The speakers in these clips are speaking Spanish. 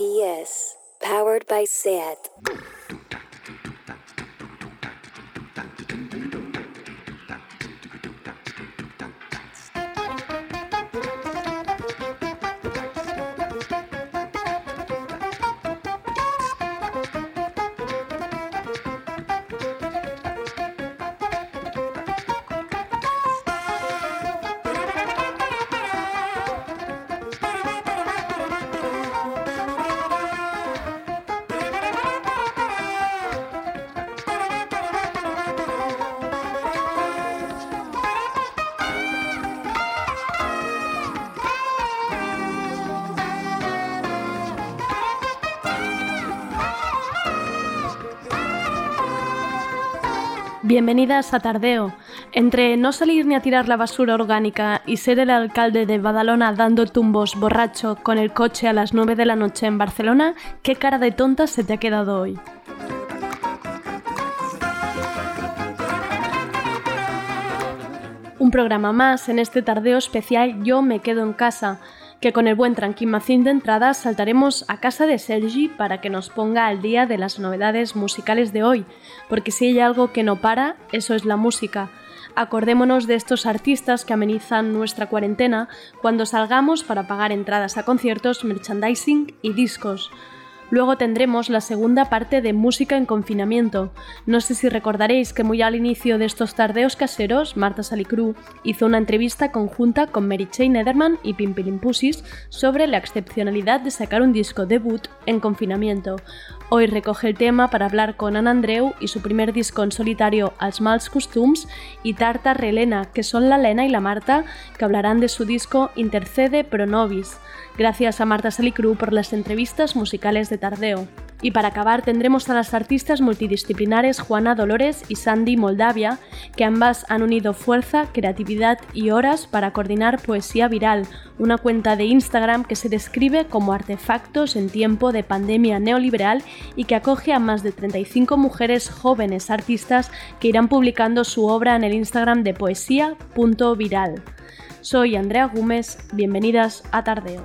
PS, powered by SAT. Bienvenidas a Tardeo. Entre no salir ni a tirar la basura orgánica y ser el alcalde de Badalona dando tumbos borracho con el coche a las 9 de la noche en Barcelona, ¿qué cara de tonta se te ha quedado hoy? Un programa más en este tardeo especial Yo me quedo en casa que con el buen tranquimacín de entrada saltaremos a casa de Sergi para que nos ponga al día de las novedades musicales de hoy, porque si hay algo que no para, eso es la música. Acordémonos de estos artistas que amenizan nuestra cuarentena cuando salgamos para pagar entradas a conciertos, merchandising y discos. Luego tendremos la segunda parte de Música en confinamiento. No sé si recordaréis que muy al inicio de estos tardeos caseros, Marta Salicru hizo una entrevista conjunta con Mary Jane Ederman y Pimpilimpusis sobre la excepcionalidad de sacar un disco debut en confinamiento. Hoy recoge el tema para hablar con Anna Andreu y su primer disco en solitario, Els mals costums, y Tarta Relena, que son la Lena y la Marta, que hablarán de su disco Intercede Pro Nobis. Gracias a Marta Salicru por las entrevistas musicales de Tardeo. Y para acabar tendremos a las artistas multidisciplinares Juana Dolores y Sandy Moldavia, que ambas han unido fuerza, creatividad y horas para coordinar Poesía Viral, una cuenta de Instagram que se describe como artefactos en tiempo de pandemia neoliberal y que acoge a más de 35 mujeres jóvenes artistas que irán publicando su obra en el Instagram de poesía.viral. Soy Andrea Gómez, bienvenidas a Tardeo.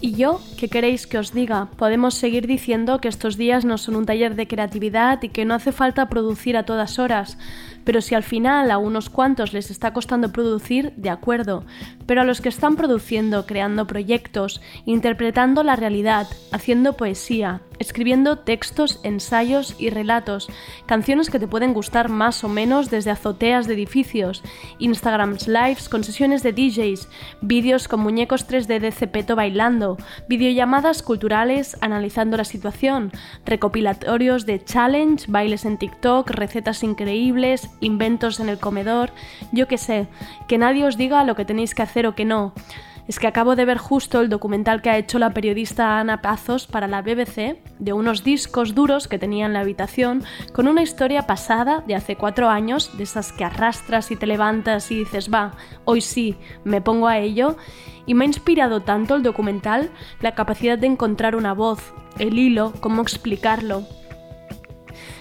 ¿Y yo? ¿Qué queréis que os diga? Podemos seguir diciendo que estos días no son un taller de creatividad y que no hace falta producir a todas horas, pero si al final a unos cuantos les está costando producir, de acuerdo, pero a los que están produciendo, creando proyectos, interpretando la realidad, haciendo poesía, escribiendo textos, ensayos y relatos, canciones que te pueden gustar más o menos desde azoteas de edificios, Instagrams lives con sesiones de DJs, vídeos con muñecos 3D de Cepeto bailando, videollamadas culturales analizando la situación, recopilatorios de challenge, bailes en TikTok, recetas increíbles, inventos en el comedor, yo qué sé, que nadie os diga lo que tenéis que hacer o que no. Es que acabo de ver justo el documental que ha hecho la periodista Ana Pazos para la BBC de unos discos duros que tenía en la habitación con una historia pasada de hace cuatro años, de esas que arrastras y te levantas y dices, va, hoy sí, me pongo a ello. Y me ha inspirado tanto el documental la capacidad de encontrar una voz, el hilo, cómo explicarlo,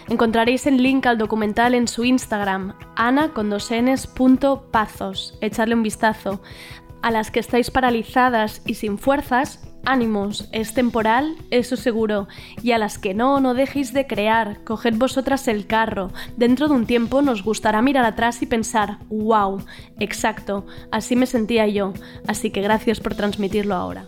Encontraréis el link al documental en su Instagram, ana con dos pazos. Echarle un vistazo. A las que estáis paralizadas y sin fuerzas, ánimos, es temporal, eso seguro. Y a las que no, no dejéis de crear, coged vosotras el carro. Dentro de un tiempo nos gustará mirar atrás y pensar, wow, exacto, así me sentía yo. Así que gracias por transmitirlo ahora.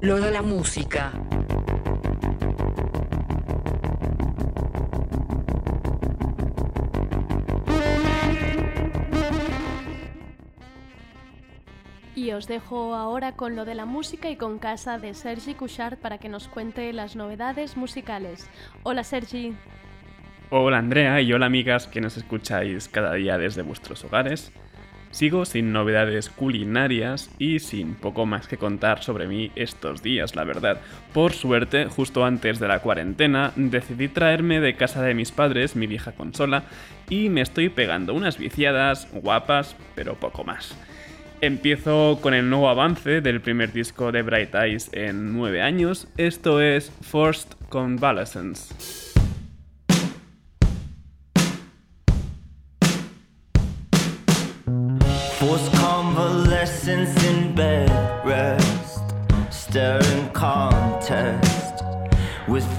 Lo de la música. Y os dejo ahora con lo de la música y con casa de Sergi Couchard para que nos cuente las novedades musicales. Hola Sergi. Hola Andrea y hola amigas que nos escucháis cada día desde vuestros hogares. Sigo sin novedades culinarias y sin poco más que contar sobre mí estos días, la verdad. Por suerte, justo antes de la cuarentena, decidí traerme de casa de mis padres mi vieja consola y me estoy pegando unas viciadas guapas, pero poco más. Empiezo con el nuevo avance del primer disco de Bright Eyes en nueve años. Esto es Forced Convalescence. Convalescence in bed rest, staring contest with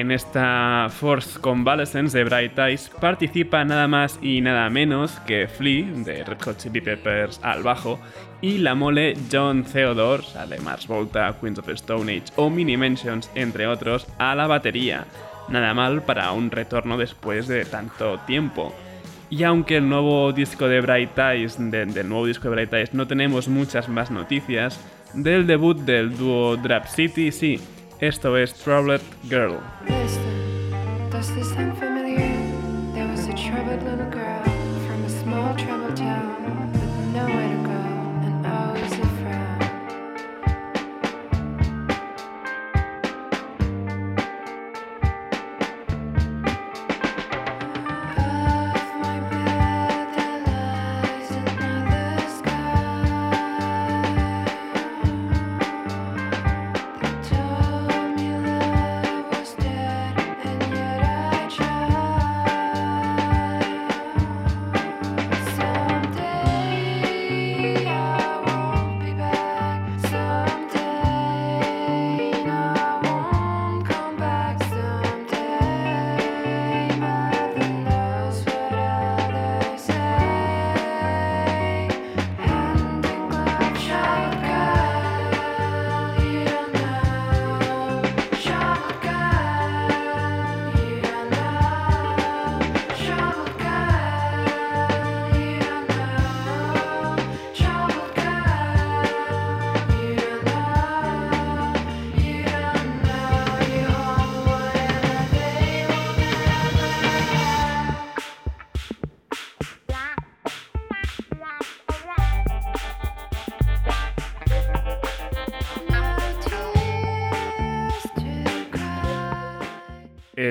En esta Force Convalescence de Bright Eyes participa nada más y nada menos que Flea, de Red Hot Peppers al bajo, y la mole John Theodore, de Mars Volta, Queens of Stone Age o Mini Mentions, entre otros, a la batería. Nada mal para un retorno después de tanto tiempo. Y aunque el nuevo disco de Bright Eyes, de- del nuevo disco de Bright Eyes, no tenemos muchas más noticias, del debut del dúo Drap City sí, esto es Troubled Girl.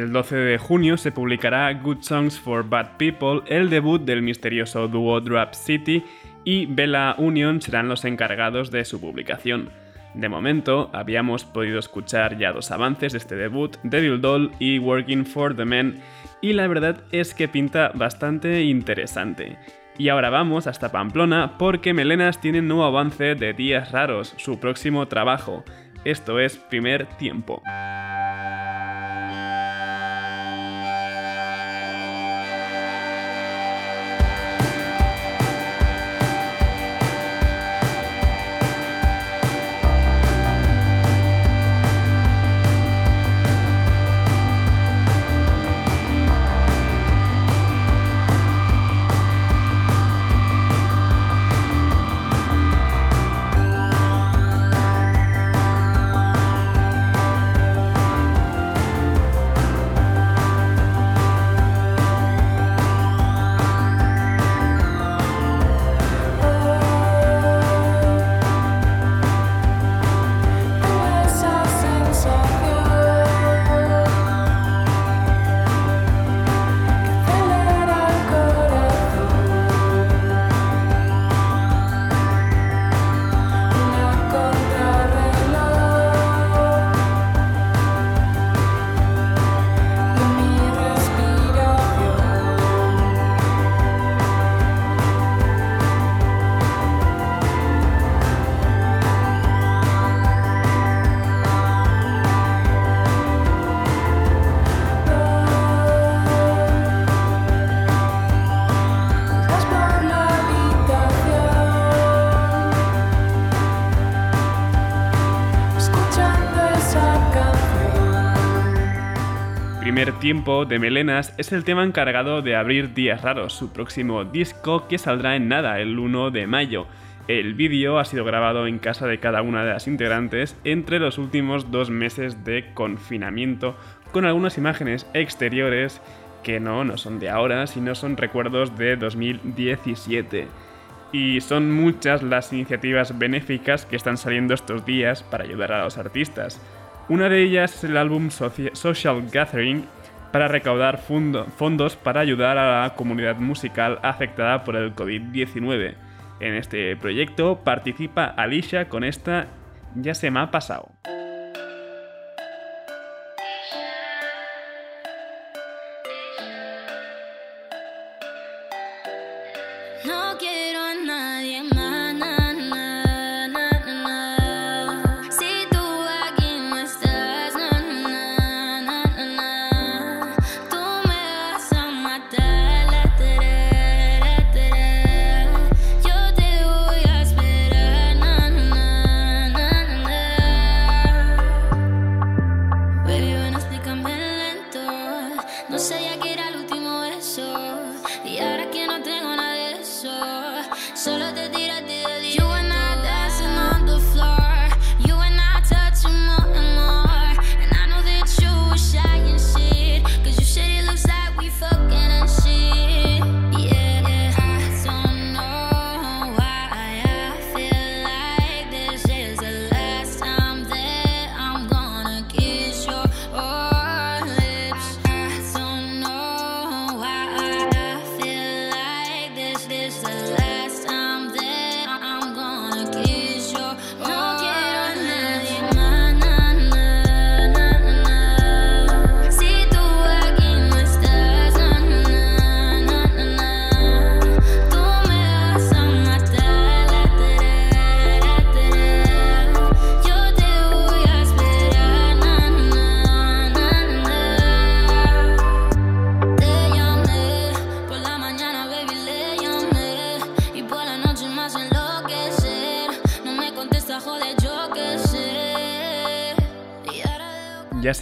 El 12 de junio se publicará Good Songs for Bad People, el debut del misterioso dúo Drap City, y Bella Union serán los encargados de su publicación. De momento, habíamos podido escuchar ya dos avances de este debut, Devil Doll y Working for the Men, y la verdad es que pinta bastante interesante. Y ahora vamos hasta Pamplona porque Melenas tiene un nuevo avance de Días Raros, su próximo trabajo. Esto es Primer Tiempo. Tiempo de Melenas es el tema encargado de abrir Días Raros, su próximo disco que saldrá en nada el 1 de mayo. El vídeo ha sido grabado en casa de cada una de las integrantes entre los últimos dos meses de confinamiento, con algunas imágenes exteriores que no, no son de ahora, sino son recuerdos de 2017. Y son muchas las iniciativas benéficas que están saliendo estos días para ayudar a los artistas. Una de ellas es el álbum Social Gathering, para recaudar fondos para ayudar a la comunidad musical afectada por el COVID-19. En este proyecto participa Alicia con esta Ya se me ha pasado.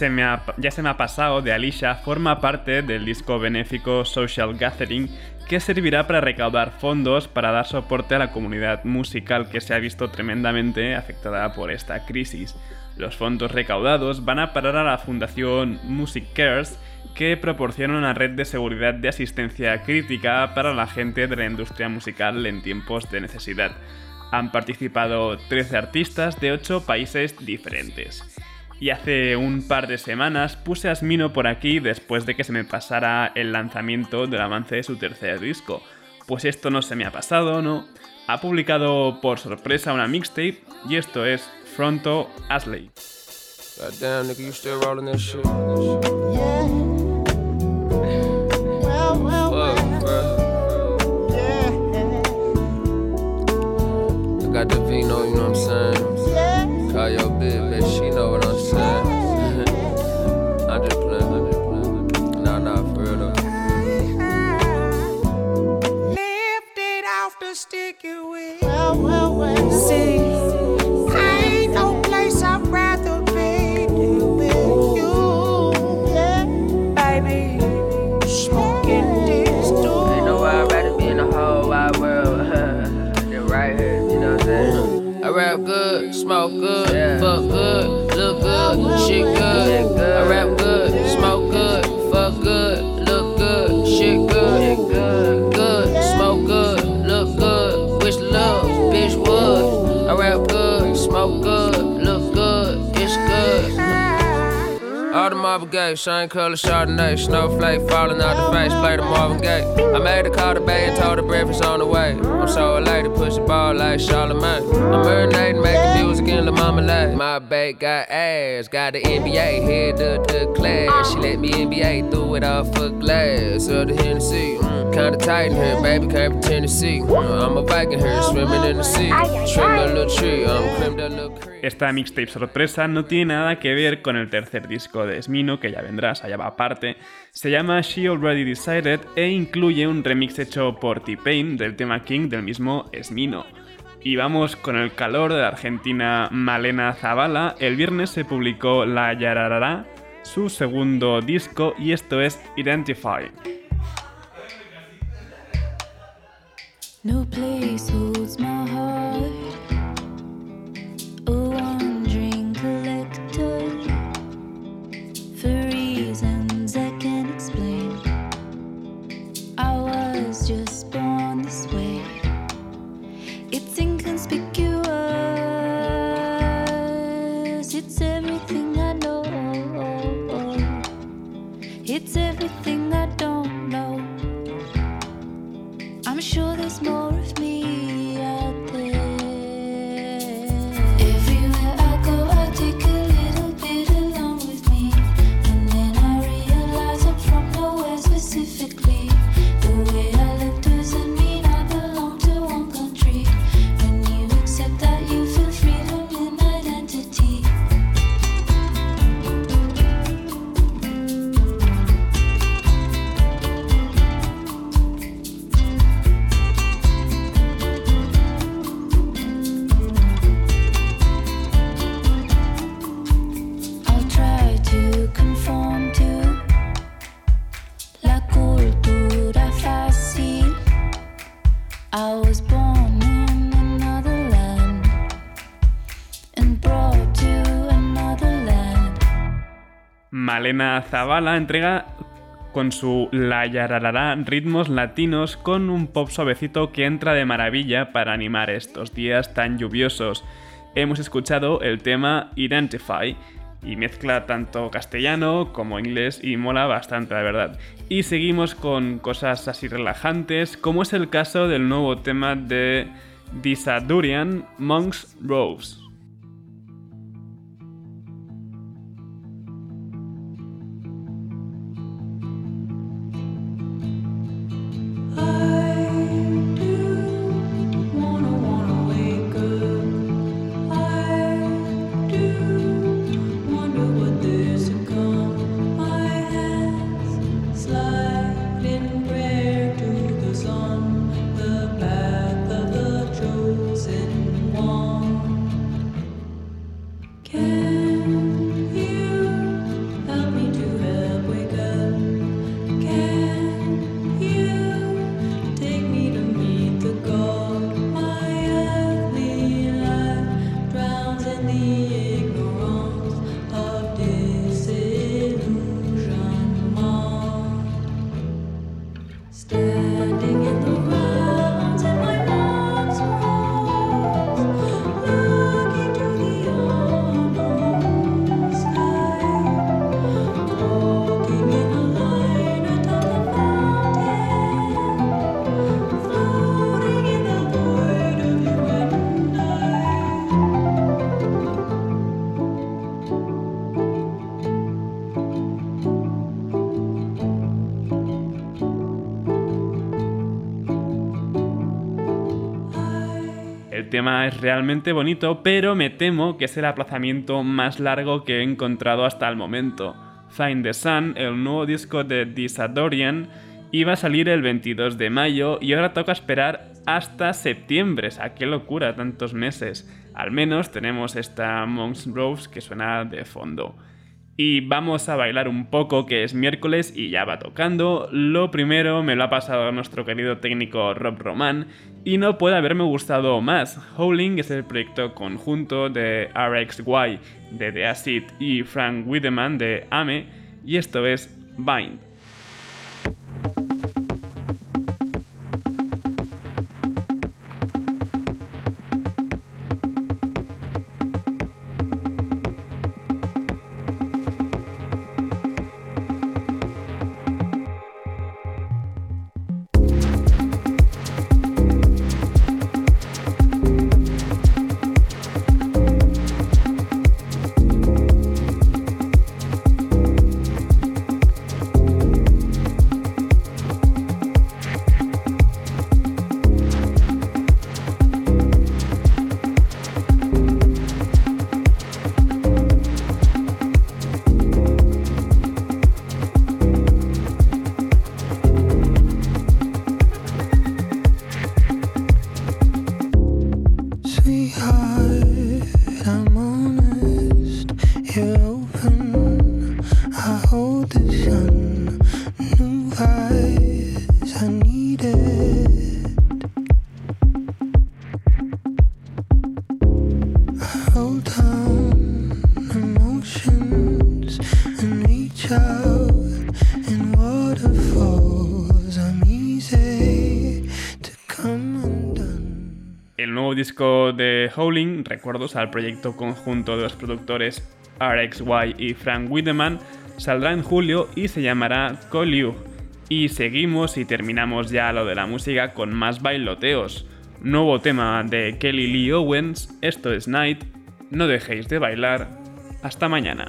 Ya se me ha pasado de Alicia forma parte del disco benéfico Social Gathering que servirá para recaudar fondos para dar soporte a la comunidad musical que se ha visto tremendamente afectada por esta crisis. Los fondos recaudados van a parar a la fundación Music Cares que proporciona una red de seguridad de asistencia crítica para la gente de la industria musical en tiempos de necesidad. Han participado 13 artistas de 8 países diferentes. Y hace un par de semanas puse a Asmino por aquí después de que se me pasara el lanzamiento del avance de su tercer disco. Pues esto no se me ha pasado, ¿no? Ha publicado por sorpresa una mixtape y esto es Fronto Asley. Goddamn, nigga, you still rolling that shit? Yeah. Well, well, Fuck, bro. yeah. I got the vino, you know what I'm saying? Off the sticky wheel. Well, well, well. See, I ain't no place I'd rather be than with you. Yeah, baby. Smoking this Ain't too. nowhere I'd rather be in the whole wide world than right here, you know what I'm saying? I rap good, smoke good, fuck good, look good, shit good. Marvin Gaye, shine color Chardonnay, snowflake falling out the face, play the Marvin Gaye. I made a call to Bay and told her breakfast on the way. I'm so elated, push the ball like Charlamagne. I'm marinating, making music in the marmalade. My babe got ass, got the NBA, head up the class. She let me NBA, threw it off for glass. Of the Hennessy, mm, kinda tight in here, baby, can't pretend to see. I'm a Viking here, swimming in the sea. Trim a little tree, I'm creme de la creme. Esta mixtape sorpresa no tiene nada que ver con el tercer disco de Smino, que ya vendrás, allá va aparte. Se llama She Already Decided e incluye un remix hecho por T-Pain del tema King del mismo Smino. Y vamos con el calor de la argentina Malena Zavala. El viernes se publicó La Yararara, su segundo disco, y esto es Identify. No place holds my heart. A wandering collector. For reasons I can't explain. I was just born this way. It's inconspicuous. It's everything I know. It's everything I don't sure there's more Malena Zavala entrega con su La Yararara ritmos latinos con un pop suavecito que entra de maravilla para animar estos días tan lluviosos. Hemos escuchado el tema Identify y mezcla tanto castellano como inglés y mola bastante la verdad. Y seguimos con cosas así relajantes como es el caso del nuevo tema de Disadurian Monks Rose. El tema es realmente bonito, pero me temo que es el aplazamiento más largo que he encontrado hasta el momento. Find the Sun, el nuevo disco de Disadorian, iba a salir el 22 de mayo y ahora toca esperar hasta septiembre. O sea, qué locura, tantos meses. Al menos tenemos esta Monks Rose que suena de fondo. Y vamos a bailar un poco, que es miércoles y ya va tocando. Lo primero me lo ha pasado nuestro querido técnico Rob Roman y no puede haberme gustado más. Howling es el proyecto conjunto de RXY de The Acid y Frank Wiedemann de AME y esto es Bind. El nuevo disco de Howling, recuerdos al proyecto conjunto de los productores RXY y Frank Wiedemann, saldrá en julio y se llamará You. Y seguimos y terminamos ya lo de la música con más bailoteos. Nuevo tema de Kelly Lee Owens, esto es Night, no dejéis de bailar, hasta mañana.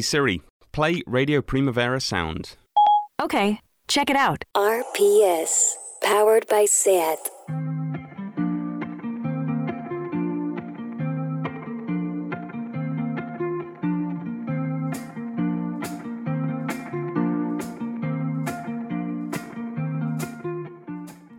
Hey Siri, play Radio Primavera Sound. Okay, check it out. RPS, powered by SAT.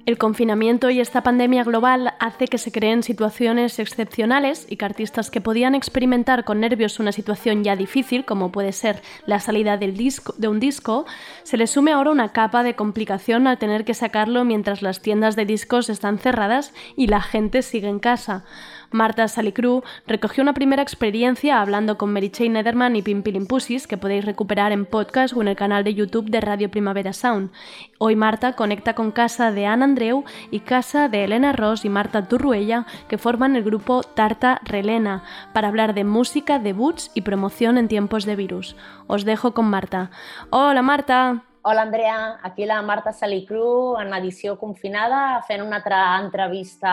El confinamiento y esta pandemia global hace que se creen situaciones excepcionales y que artistas que podían experimentar con nervios una situación ya difícil, como puede ser la salida del disco, de un disco, se les sume ahora una capa de complicación al tener que sacarlo mientras las tiendas de discos están cerradas y la gente sigue en casa. Marta Salicru recogió una primera experiencia hablando con Mary Jane Nederman y Pimpilimpusis, que podéis recuperar en podcast o en el canal de YouTube de Radio Primavera Sound. Hoy Marta conecta con casa de Ana Andreu y casa de Elena Ross y Marta Turruella, que forman el grupo Tarta Relena, para hablar de música, debuts y promoción en tiempos de virus. Os dejo con Marta. Hola Marta. Hola, Andrea. Aquí la Marta Salicru en edició confinada fent una altra entrevista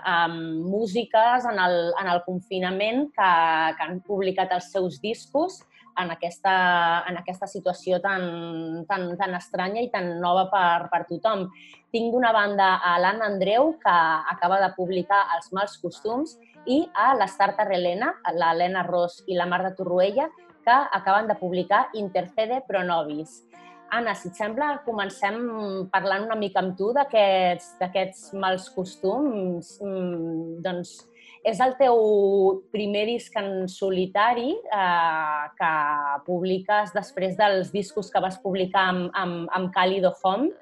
amb músiques en el, en el confinament que, que han publicat els seus discos en aquesta, en aquesta situació tan, tan, tan estranya i tan nova per, per tothom. Tinc d'una banda a l'Anna Andreu, que acaba de publicar Els mals costums, i a l'Estarta Relena, l'Helena Ros i la Marta Torroella, que acaben de publicar Intercede Pro Nobis. Anna, si et sembla, comencem parlant una mica amb tu d'aquests mals costums. Mm, doncs és el teu primer disc en solitari eh, que publiques després dels discos que vas publicar amb, amb, amb Cálido Home.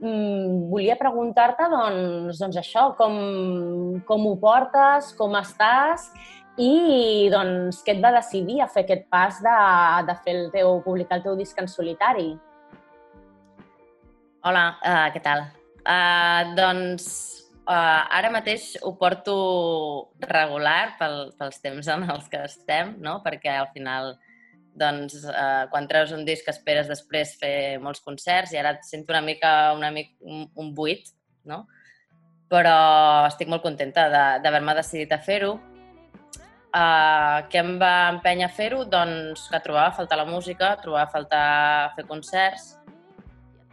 Mm, volia preguntar-te, doncs, doncs això, com, com ho portes, com estàs i doncs, què et va decidir a fer aquest pas de, de fer el teu, publicar el teu disc en solitari? Hola, uh, què tal? Uh, doncs uh, ara mateix ho porto regular pel, pels temps en els que estem, no? perquè al final doncs, uh, quan treus un disc esperes després fer molts concerts i ara et sento una mica, una mica un, un buit, no? però estic molt contenta de- d'haver-me decidit a fer-ho. Uh, què em va empènyer a fer-ho? Doncs que trobava a faltar la música, trobava a faltar fer concerts,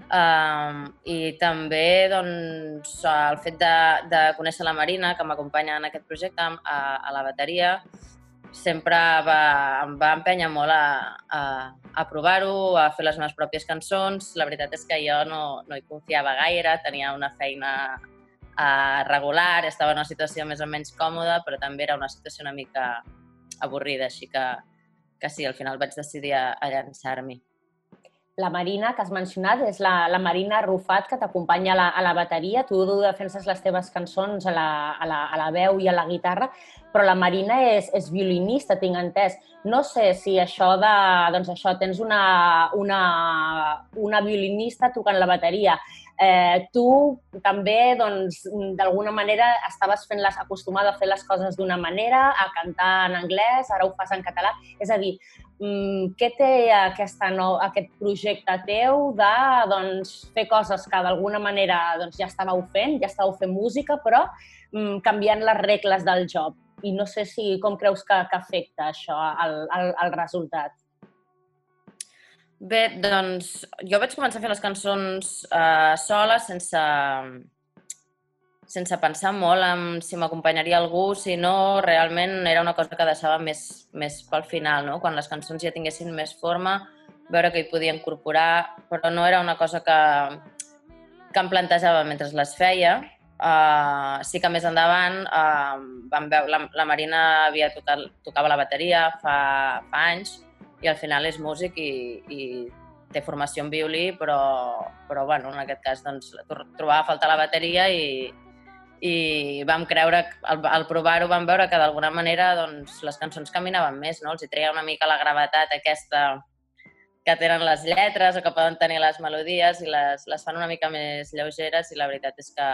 Um, I també doncs, el fet de, de conèixer la Marina, que m'acompanya en aquest projecte, a, a la bateria, sempre va, em va empènyer molt a, a, a provar-ho, a fer les meves pròpies cançons. La veritat és que jo no, no hi confiava gaire, tenia una feina uh, regular, estava en una situació més o menys còmoda, però també era una situació una mica avorrida, així que, que sí, al final vaig decidir a, a llançar-m'hi. La Marina, que has mencionat, és la, la Marina Rufat, que t'acompanya a, la, a la bateria. Tu defenses les teves cançons a la, a, la, a la veu i a la guitarra, però la Marina és, és violinista, tinc entès. No sé si això de... Doncs això, tens una, una, una violinista tocant la bateria. Eh, tu també, doncs, d'alguna manera estaves fent les, acostumada a fer les coses d'una manera, a cantar en anglès, ara ho fas en català. És a dir, què té aquesta no, aquest projecte teu de doncs, fer coses que d'alguna manera doncs, ja estàveu fent, ja estàveu fent música, però mm, canviant les regles del joc? I no sé si com creus que, que afecta això al, al, al resultat. Bé, doncs jo vaig començar a fer les cançons eh, sola, sense, sense pensar molt en si m'acompanyaria algú, si no, realment era una cosa que deixava més, més pel final, no? quan les cançons ja tinguessin més forma, veure que hi podia incorporar, però no era una cosa que, que em plantejava mentre les feia. Uh, sí que més endavant uh, vam veure, la, la Marina havia tocat, tocava la bateria fa, fa anys i al final és músic i, i té formació en violí, però, però bueno, en aquest cas doncs, tro- trobava a faltar la bateria i, i vam creure, al, al provar-ho vam veure que d'alguna manera doncs, les cançons caminaven més, no? els hi treia una mica la gravetat aquesta que tenen les lletres o que poden tenir les melodies i les, les fan una mica més lleugeres i la veritat és que,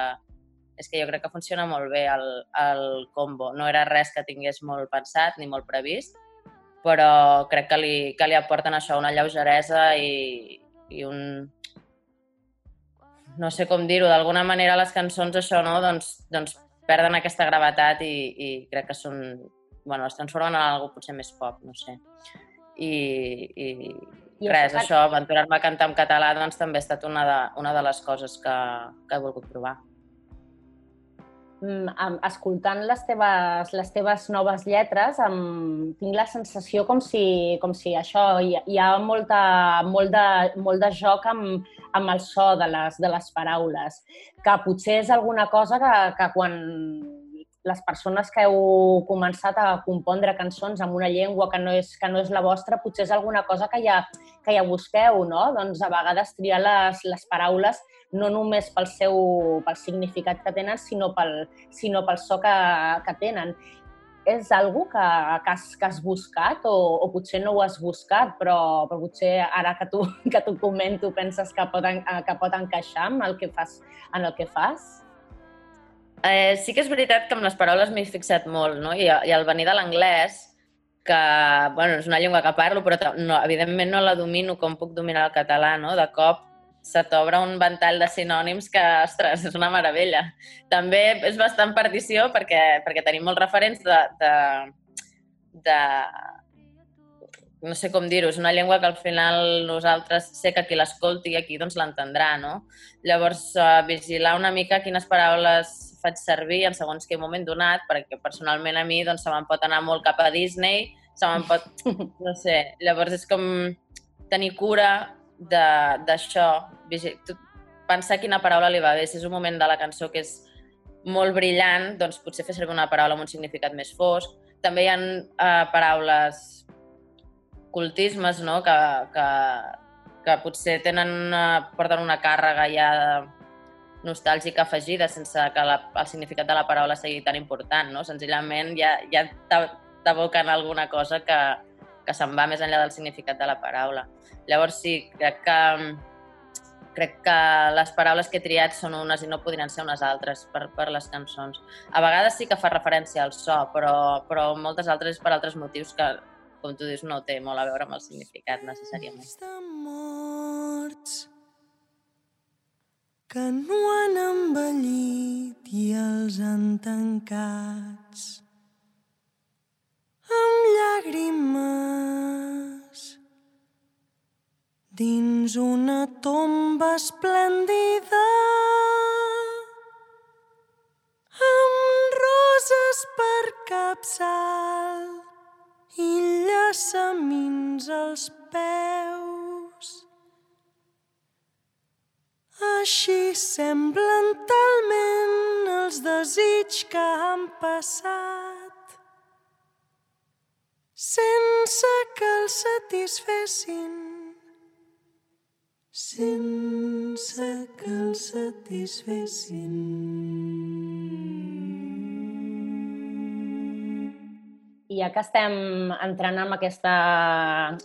és que jo crec que funciona molt bé el, el combo. No era res que tingués molt pensat ni molt previst, però crec que li, que li aporten això, una lleugeresa i, i un... No sé com dir-ho, d'alguna manera les cançons això, no? Doncs, doncs perden aquesta gravetat i, i crec que són... Bueno, es transformen en algo potser més pop, no sé. I, i, I res, això, aventurar-me a cantar en català doncs, també ha estat una de, una de les coses que, que he volgut provar. Mm, escoltant les teves, les teves noves lletres, em, tinc la sensació com si, com si això, hi, hi ha molta, molt, de, molt de joc amb, amb el so de les, de les paraules, que potser és alguna cosa que, que quan les persones que heu començat a compondre cançons amb una llengua que no és, que no és la vostra, potser és alguna cosa que ja, que ja busqueu, no? Doncs a vegades triar les, les paraules no només pel seu pel significat que tenen, sinó pel, sinó pel so que, que tenen. És algo que, que, has, que has buscat o, o potser no ho has buscat, però, però potser ara que tu, que tu comento penses que pot, que pot encaixar amb el que fas, en el que fas? Eh, sí que és veritat que amb les paraules m'he fixat molt, no? I, i al venir de l'anglès, que, bueno, és una llengua que parlo, però no, evidentment no la domino com puc dominar el català, no? De cop se t'obre un ventall de sinònims que, ostres, és una meravella. També és bastant perdició perquè, perquè tenim molts referents de, de, de no sé com dir-ho, és una llengua que al final nosaltres sé que qui l'escolti aquí doncs l'entendrà, no? Llavors, uh, vigilar una mica quines paraules faig servir en segons quin moment donat, perquè personalment a mi doncs, se me'n pot anar molt cap a Disney, se me'n pot... no sé, llavors és com tenir cura d'això, pensar quina paraula li va bé. Si és un moment de la cançó que és molt brillant, doncs potser fer servir una paraula amb un significat més fosc. També hi ha uh, paraules cultismes, no?, que, que, que potser tenen una, porten una càrrega ja nostàlgica afegida sense que la, el significat de la paraula sigui tan important, no? Senzillament ja, ja t'ab- t'aboquen alguna cosa que, que se'n va més enllà del significat de la paraula. Llavors sí, crec que crec que les paraules que he triat són unes i no podrien ser unes altres per, per les cançons. A vegades sí que fa referència al so, però, però moltes altres per altres motius que, com tu dius, no té molt a veure amb el significat necessàriament. morts que no han envellit i els han tancats amb llàgrimes dins una tomba esplèndida amb roses per capçal i llaçamins als peus. Així semblen talment els desig que han passat sense que els satisfessin sense que els satisfessin. I ja que estem entrant en aquesta,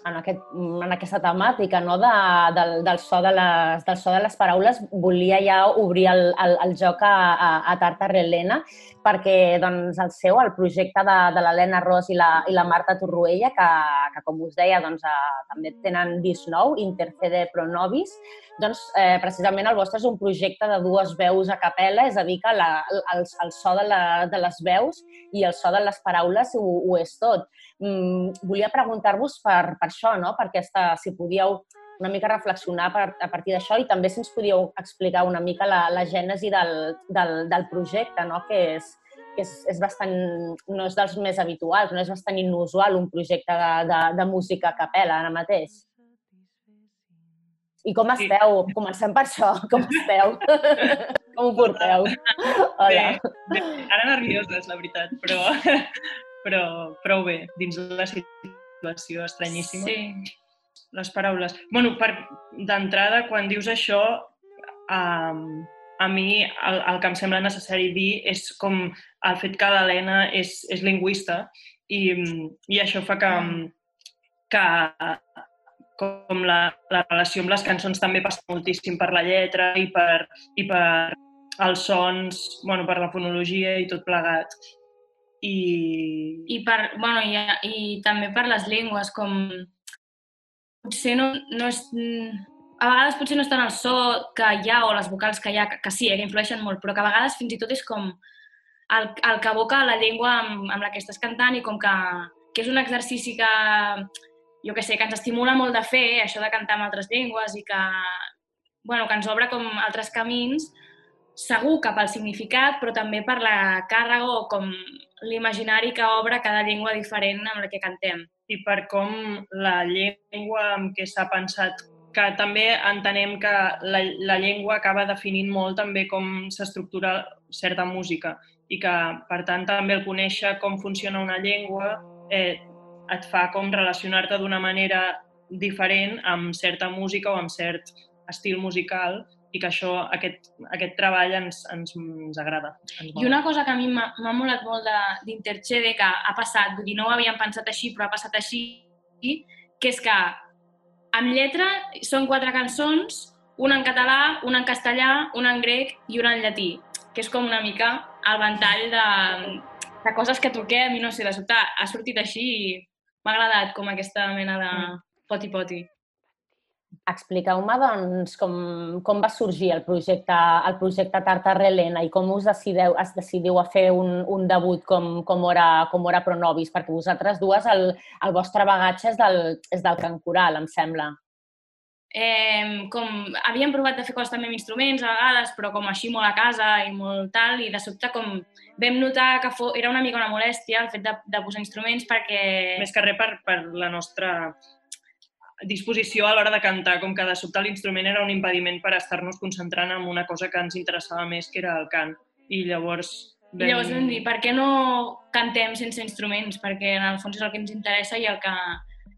en aquest, en aquesta temàtica no? de, del, del, so de les, del so de les paraules, volia ja obrir el, el, el joc a, a, a Tartar Helena, perquè doncs, el seu, el projecte de, de l'Helena Ros i la, i la Marta Torroella, que, que com us deia, doncs, eh, també tenen disc nou, Intercede Pro Nobis, doncs eh, precisament el vostre és un projecte de dues veus a capella, és a dir, que la, el, el so de, la, de les veus i el so de les paraules ho, ho és tot. Mm, volia preguntar-vos per, per això, no? per aquesta, si podíeu una mica reflexionar per, a partir d'això i també si ens podíeu explicar una mica la, la gènesi del, del, del projecte, no? que, és, que és, és bastant, no és dels més habituals, no és bastant inusual un projecte de, de, de música a capella ara mateix. I com esteu? Comencem per això. Com esteu? com ho porteu? Hola. Bé, bé, ara nervioses, la veritat, però, però prou bé, dins la situació estranyíssima. Sí. Les paraules. bueno, per d'entrada, quan dius això, um, a mi el, el que em sembla necessari dir és com el fet que l'Helena és, és lingüista i, i això fa que, que com la, la relació amb les cançons també passa moltíssim per la lletra i per, i per els sons, bueno, per la fonologia i tot plegat. I... I, per, bueno, i, i també per les llengües, com potser no, no és... A vegades potser no és tant el so que hi ha o les vocals que hi ha, que, que sí, eh, que influeixen molt, però que a vegades fins i tot és com el, el que evoca la llengua amb, amb la que estàs cantant i com que, que és un exercici que, jo que sé, que ens estimula molt de fer, això de cantar en altres llengües i que, bueno, que ens obre com altres camins, segur que pel significat, però també per la càrrega o com l'imaginari que obre cada llengua diferent amb la que cantem. I per com la llengua amb què s'ha pensat que també entenem que la, la llengua acaba definint molt també com s'estructura certa música i que, per tant, també el conèixer com funciona una llengua eh, et fa com relacionar-te d'una manera diferent amb certa música o amb cert estil musical i que això, aquest, aquest treball ens, ens, ens agrada. Ens I una cosa que a mi m'ha molat molt de- d'Interchede, que ha passat, vull dir, no ho havíem pensat així, però ha passat així, que és que amb lletra són quatre cançons, una en català, una en castellà, una en grec i una en llatí, que és com una mica el ventall de, de coses que toquem i no sé, de sobte ha sortit així i m'ha agradat com aquesta mena de poti-poti. Expliqueu-me, doncs, com, com va sorgir el projecte, el projecte Tartar Helena i com us decideu, es decidiu a fer un, un debut com, com, Hora, com Hora Pronovis, perquè vosaltres dues, el, el vostre bagatge és del, és del cant coral, em sembla. eh, com havíem provat de fer coses també amb instruments a vegades, però com així molt a casa i molt tal, i de sobte com vam notar que fo, era una mica una molèstia el fet de, de posar instruments perquè... Més que res per, per la nostra disposició a l'hora de cantar, com que de sobte l'instrument era un impediment per estar-nos concentrant en una cosa que ens interessava més, que era el cant. I llavors... I llavors vam dir, per què no cantem sense instruments? Perquè en el fons és el que ens interessa i el que,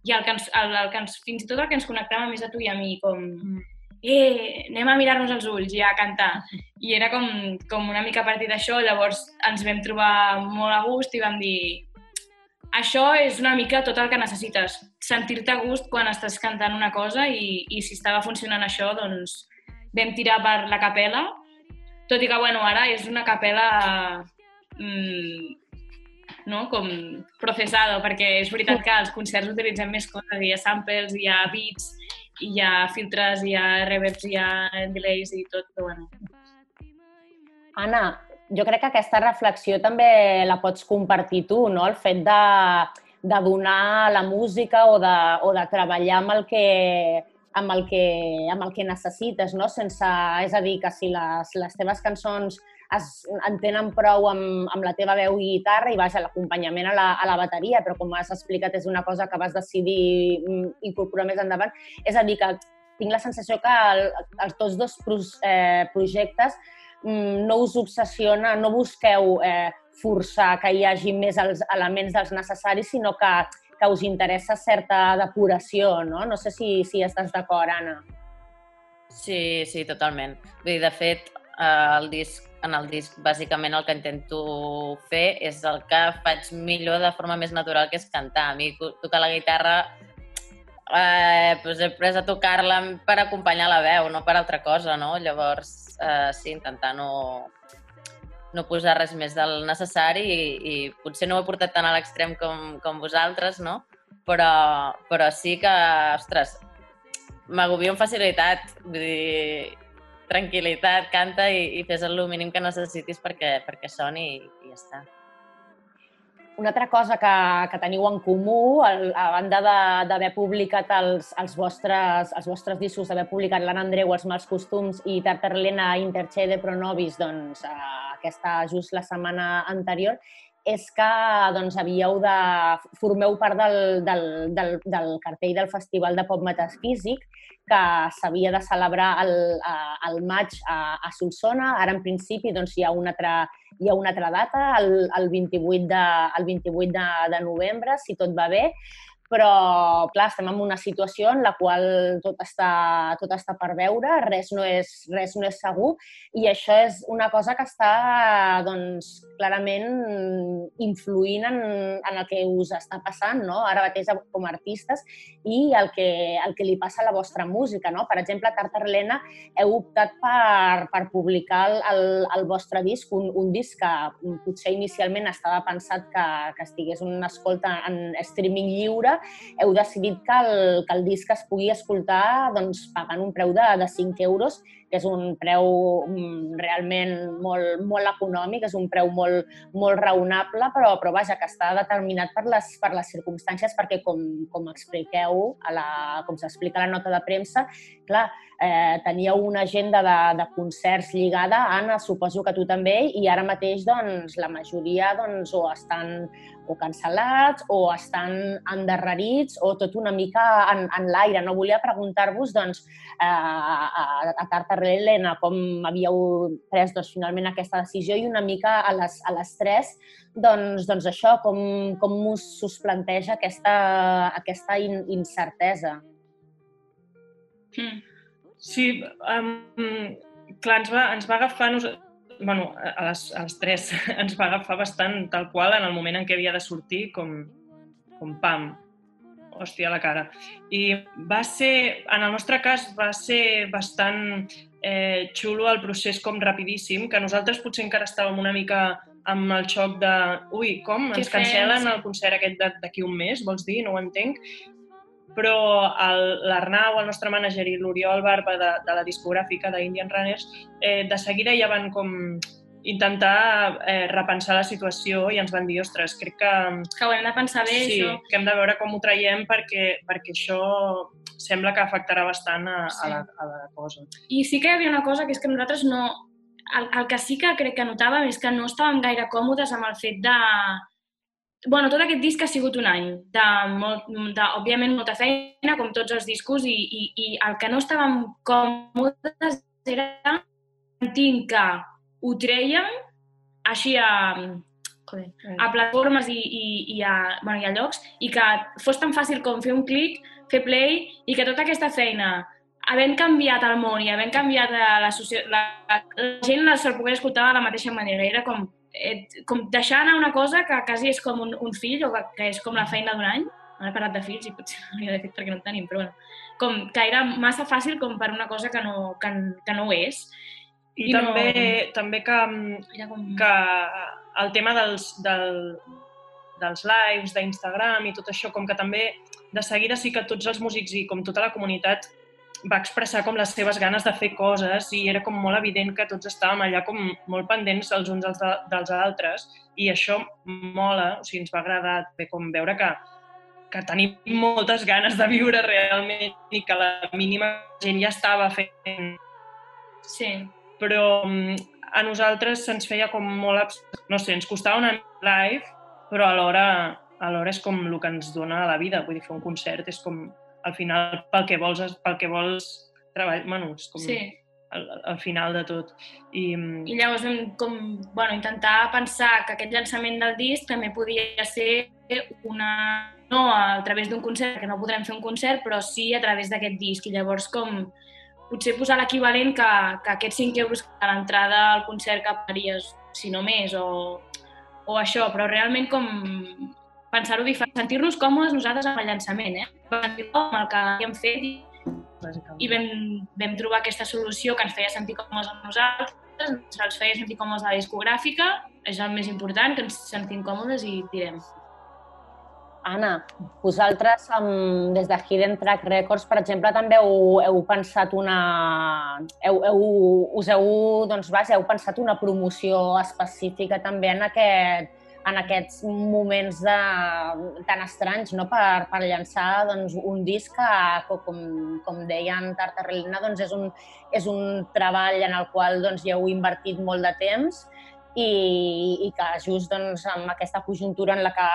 i el que, ens, el, el que ens, fins i tot el que ens connectava més a tu i a mi, com eh, anem a mirar-nos els ulls i a cantar. I era com, com una mica a partir d'això, llavors ens vam trobar molt a gust i vam dir això és una mica tot el que necessites, sentir-te a gust quan estàs cantant una cosa i, i si estava funcionant això, doncs vam tirar per la capella, tot i que, bueno, ara és una capella mm, no? com processada, perquè és veritat que als concerts utilitzem més coses, hi ha samples, hi ha beats, hi ha filtres, hi ha reverbs, hi ha delays i tot, però bueno. Anna, jo crec que aquesta reflexió també la pots compartir tu, no? El fet de, de donar la música o de, o de treballar amb el que, amb el que, amb el que necessites, no? Sense, és a dir, que si les, les teves cançons es entenen prou amb, amb la teva veu i guitarra i vaja, l'acompanyament a, la, a la bateria, però com has explicat és una cosa que vas decidir mm, incorporar més endavant. És a dir, que tinc la sensació que el, els tots dos pros, eh, projectes no us obsessiona, no busqueu eh, forçar que hi hagi més els elements dels necessaris, sinó que, que us interessa certa depuració, no? No sé si, si estàs d'acord, Anna. Sí, sí, totalment. Vull dir, de fet, eh, el disc, en el disc bàsicament el que intento fer és el que faig millor de forma més natural, que és cantar. A mi to- tocar la guitarra eh, doncs he a tocar-la per acompanyar la veu, no per altra cosa, no? Llavors, eh, sí, intentar no, no posar res més del necessari i, i potser no ho he portat tant a l'extrem com, com vosaltres, no? Però, però sí que, ostres, m'agobio amb facilitat. Vull dir, tranquil·litat, canta i, i fes el mínim que necessitis perquè, perquè soni i, i ja està. Una altra cosa que, que teniu en comú, el- a banda de- d'haver publicat els, els, vostres, els vostres discos, d'haver publicat l'Anna Andreu, Els mals costums i Tartarlena Intercede Pro Nobis, doncs, eh, aquesta just la setmana anterior, és que doncs, havíeu de... formeu part del, del, del, del cartell del Festival de Pop Metafísic que s'havia de celebrar el, al maig a, a Solsona. Ara, en principi, doncs, hi ha una altra, hi ha una altra data, el, el 28, de, el 28 de, de novembre, si tot va bé, però, clar, estem en una situació en la qual tot està, tot està per veure, res no, és, res no és segur, i això és una cosa que està, doncs, clarament influint en, en el que us està passant, no?, ara mateix com a artistes, i el que, el que li passa a la vostra música, no? Per exemple, Tartarlena heu optat per, per publicar el, el, el vostre disc, un, un disc que potser inicialment estava pensat que, que estigués una escolta en streaming lliure, heu decidit que el, que el disc es pugui escoltar doncs, pagant un preu de, de 5 euros, que és un preu mm, realment molt, molt econòmic, és un preu molt, molt raonable, però, però vaja, que està determinat per les, per les circumstàncies, perquè com, com expliqueu, a la, com s'explica a la nota de premsa, clar, eh, teníeu una agenda de, de concerts lligada, Anna, suposo que tu també, i ara mateix doncs, la majoria doncs, o estan o cancel·lats o estan endarrerits o tot una mica en, en l'aire. No volia preguntar-vos doncs, eh, a, a Tartarelena com havíeu pres doncs, finalment aquesta decisió i una mica a les, a les tres doncs, doncs això, com, com us, us planteja aquesta, aquesta in, incertesa. Mm. Sí, um, clar, ens va, ens va agafar... Nos... bueno, a les, a les tres ens va agafar bastant tal qual en el moment en què havia de sortir, com, com pam, hòstia a la cara. I va ser, en el nostre cas, va ser bastant eh, xulo el procés com rapidíssim, que nosaltres potser encara estàvem una mica amb el xoc de ui, com? Què Ens fem? cancel·len Sí. el concert aquest d'aquí un mes, vols dir? No ho entenc. Però el- l'Arnau, el nostre mànager, i l'Oriol Barba de, de la discogràfica d'Indian Runners, eh, de seguida ja van com intentar eh, repensar la situació i ens van dir, ostres, crec que... Que ho hem de pensar bé, sí, això. que hem de veure com ho traiem perquè, perquè això sembla que afectarà bastant a, Sí. a, la, a la cosa. I sí que hi havia una cosa, que és que nosaltres no... El, el que sí que crec que notàvem és que no estàvem gaire còmodes amb el fet de... bueno, tot aquest disc ha sigut un any de, molt, de òbviament, molta feina, com tots els discos, i, i, i el que no estàvem còmodes era sentint que ho treien així a, a plataformes i, i, i, a, bueno, i a llocs, i que fos tan fàcil com fer un clic, fer play, i que tota aquesta feina, havent canviat el món i havent canviat la, la, la, la gent no se'l pogués escoltar de la mateixa manera. Era com, eh, com deixar anar una cosa que quasi és com un, un fill o que, que és com la feina d'un any. Ara he parlat de fills i potser no hauria de fet perquè no en tenim, però bueno, com que era massa fàcil com per una cosa que no, que, que no ho és. I, I també, no... també que, com... que el tema dels, del, dels lives, d'Instagram i tot això, com que també de seguida sí que tots els músics i com tota la comunitat va expressar com les seves ganes de fer coses i era com molt evident que tots estàvem allà com molt pendents els uns dels, dels altres i això mola, o sigui, ens va agradar bé com veure que, que tenim moltes ganes de viure realment i que la mínima gent ja estava fent. Sí. Però mm, a nosaltres se'ns feia com molt... No sé, ens costava una live, però alhora, alhora és com el que ens dona la vida. Vull dir, fer un concert és com, al final, pel que vols, pel que vols treballar, bueno, és com Sí. al, al final de tot. I, mm, I llavors vam com, bueno, intentar pensar que aquest llançament del disc també podia ser una... no a través d'un concert, que no podrem fer un concert, però sí a través d'aquest disc. I llavors com potser posar l'equivalent que, que aquests 5 euros a l'entrada al concert que pagaries, si no més, o, o això, però realment com pensar-ho diferent, sentir-nos còmodes nosaltres amb el llançament, eh? Sentir-nos amb el que havíem fet i i vam, vam trobar aquesta solució que ens feia sentir còmodes amb nosaltres, ens feia sentir còmodes a la discogràfica, és el més important, que ens sentim còmodes i tirem. Anna, vosaltres um, des de Hidden Track Records, per exemple, també heu, heu pensat una... Heu, heu, us heu, doncs, vas, heu pensat una promoció específica també en, aquest, en aquests moments de, tan estranys no? per, per llançar doncs, un disc que, com, com deien Tartarellina, doncs, és, un, és un treball en el qual doncs, hi heu invertit molt de temps i, i que just doncs, amb aquesta conjuntura en la que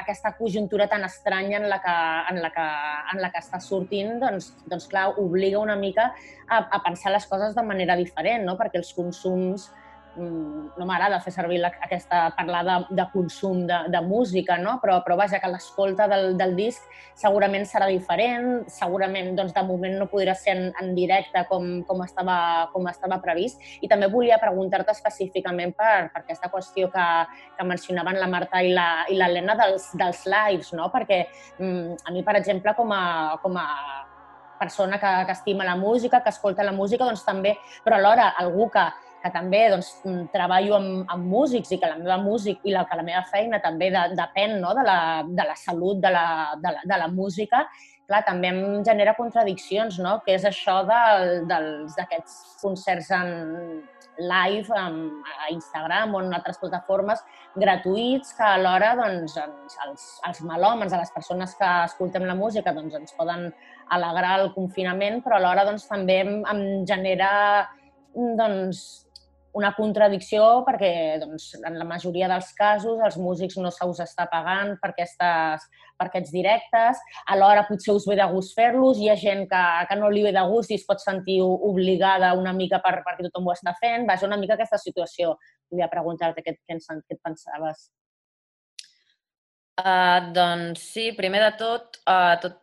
aquesta conjuntura tan estranya en la que, en la que, en la que està sortint, doncs, doncs clar, obliga una mica a, a pensar les coses de manera diferent, no? perquè els consums no m'agrada fer servir la, aquesta parlar de, de consum de, de música, no? però, però vaja, que l'escolta del, del disc segurament serà diferent, segurament doncs, de moment no podrà ser en, en directe com, com, estava, com estava previst. I també volia preguntar-te específicament per, per aquesta qüestió que, que mencionaven la Marta i l'Helena dels, dels lives, no? perquè mm, a mi, per exemple, com a, com a persona que, que estima la música, que escolta la música, doncs també, però alhora algú que, que també doncs, mm, treballo amb, amb músics i que la meva música i la, que la meva feina també de, depèn no? de, la, de la salut de la, de, la, de la música, clar, també em genera contradiccions, no? que és això d'aquests concerts en live amb, a Instagram o en altres plataformes gratuïts que alhora doncs, ens, els, els melòmens, a les persones que escoltem la música, doncs, ens poden alegrar el confinament, però alhora doncs, també em, em genera doncs, una contradicció perquè doncs, en la majoria dels casos els músics no se us està pagant per, aquestes, per aquests directes, alhora potser us ve de gust fer-los, hi ha gent que, que no li ve de gust i es pot sentir obligada una mica per, perquè tothom ho està fent. Vaja, una mica aquesta situació. Volia preguntar-te què, què, què et pensaves. Uh, doncs sí, primer de tot, uh, tot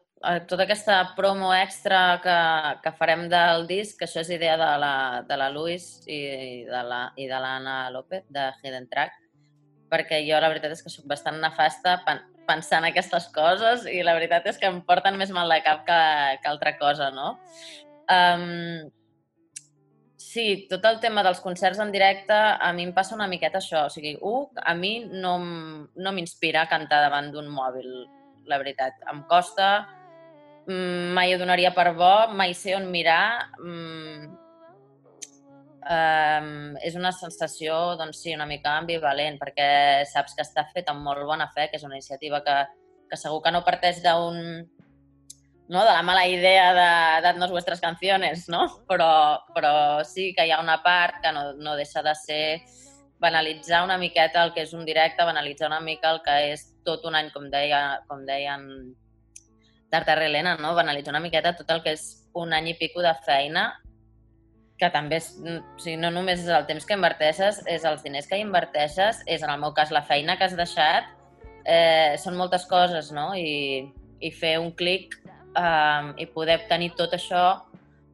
tota aquesta promo extra que, que farem del disc, que això és idea de la, de la Luis i de la i de l'Anna López, de Hidden Track, perquè jo la veritat és que sóc bastant nefasta pen- pensant aquestes coses i la veritat és que em porten més mal de cap que, que altra cosa, no? Um, sí, tot el tema dels concerts en directe a mi em passa una miqueta això. O sigui, un, a mi no, no m'inspira cantar davant d'un mòbil, la veritat. Em costa, mai ho donaria per bo, mai sé on mirar. Mm, um, és una sensació, doncs sí, una mica ambivalent, perquè saps que està fet amb molt bona fe, que és una iniciativa que, que segur que no parteix d'un no? de la mala idea de dadnos vuestras canciones, no? Però, però sí que hi ha una part que no, no deixa de ser banalitzar una miqueta el que és un directe, banalitzar una mica el que és tot un any, com, deia, com deien Tartar i Helena, no? banalitzar una miqueta tot el que és un any i pico de feina que també és, o sigui, no només és el temps que inverteixes, és els diners que inverteixes, és en el meu cas la feina que has deixat, eh, són moltes coses, no? I, i fer un clic eh, i poder tenir tot això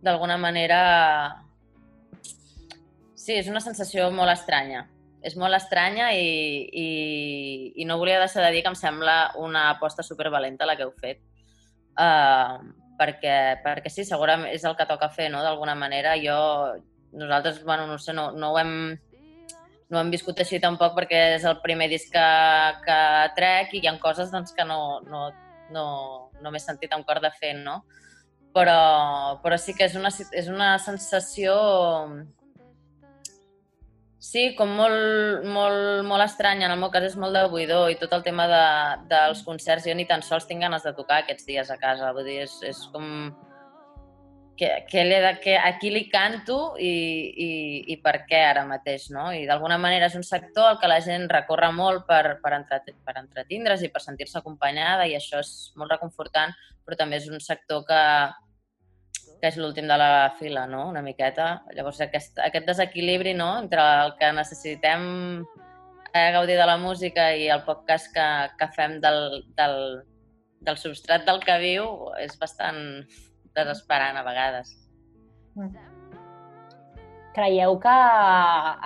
d'alguna manera... Sí, és una sensació molt estranya. És molt estranya i, i, i no volia deixar de dir que em sembla una aposta supervalenta la que heu fet. Uh, perquè, perquè sí, segurament és el que toca fer, no?, d'alguna manera. Jo, nosaltres, bueno, no sé, no, no ho hem no hem viscut així tampoc perquè és el primer disc que, que trec i hi ha coses doncs, que no, no, no, no m'he sentit amb cor de fer, no? Però, però sí que és una, és una sensació Sí, com molt, molt, molt estranya. En el meu cas és molt de buidor i tot el tema de, dels concerts jo ni tan sols tinc ganes de tocar aquests dies a casa. Vull dir, és, és com... Que, que, de, que a qui li canto i, i, i per què ara mateix, no? I d'alguna manera és un sector al que la gent recorre molt per, per, entret, per entretindre's i per sentir-se acompanyada i això és molt reconfortant, però també és un sector que, que és l'últim de la fila, no? Una miqueta. Llavors, aquest, aquest desequilibri, no?, entre el que necessitem eh, gaudir de la música i el poc cas que, que fem del, del, del substrat del que viu és bastant desesperant a vegades. Creieu que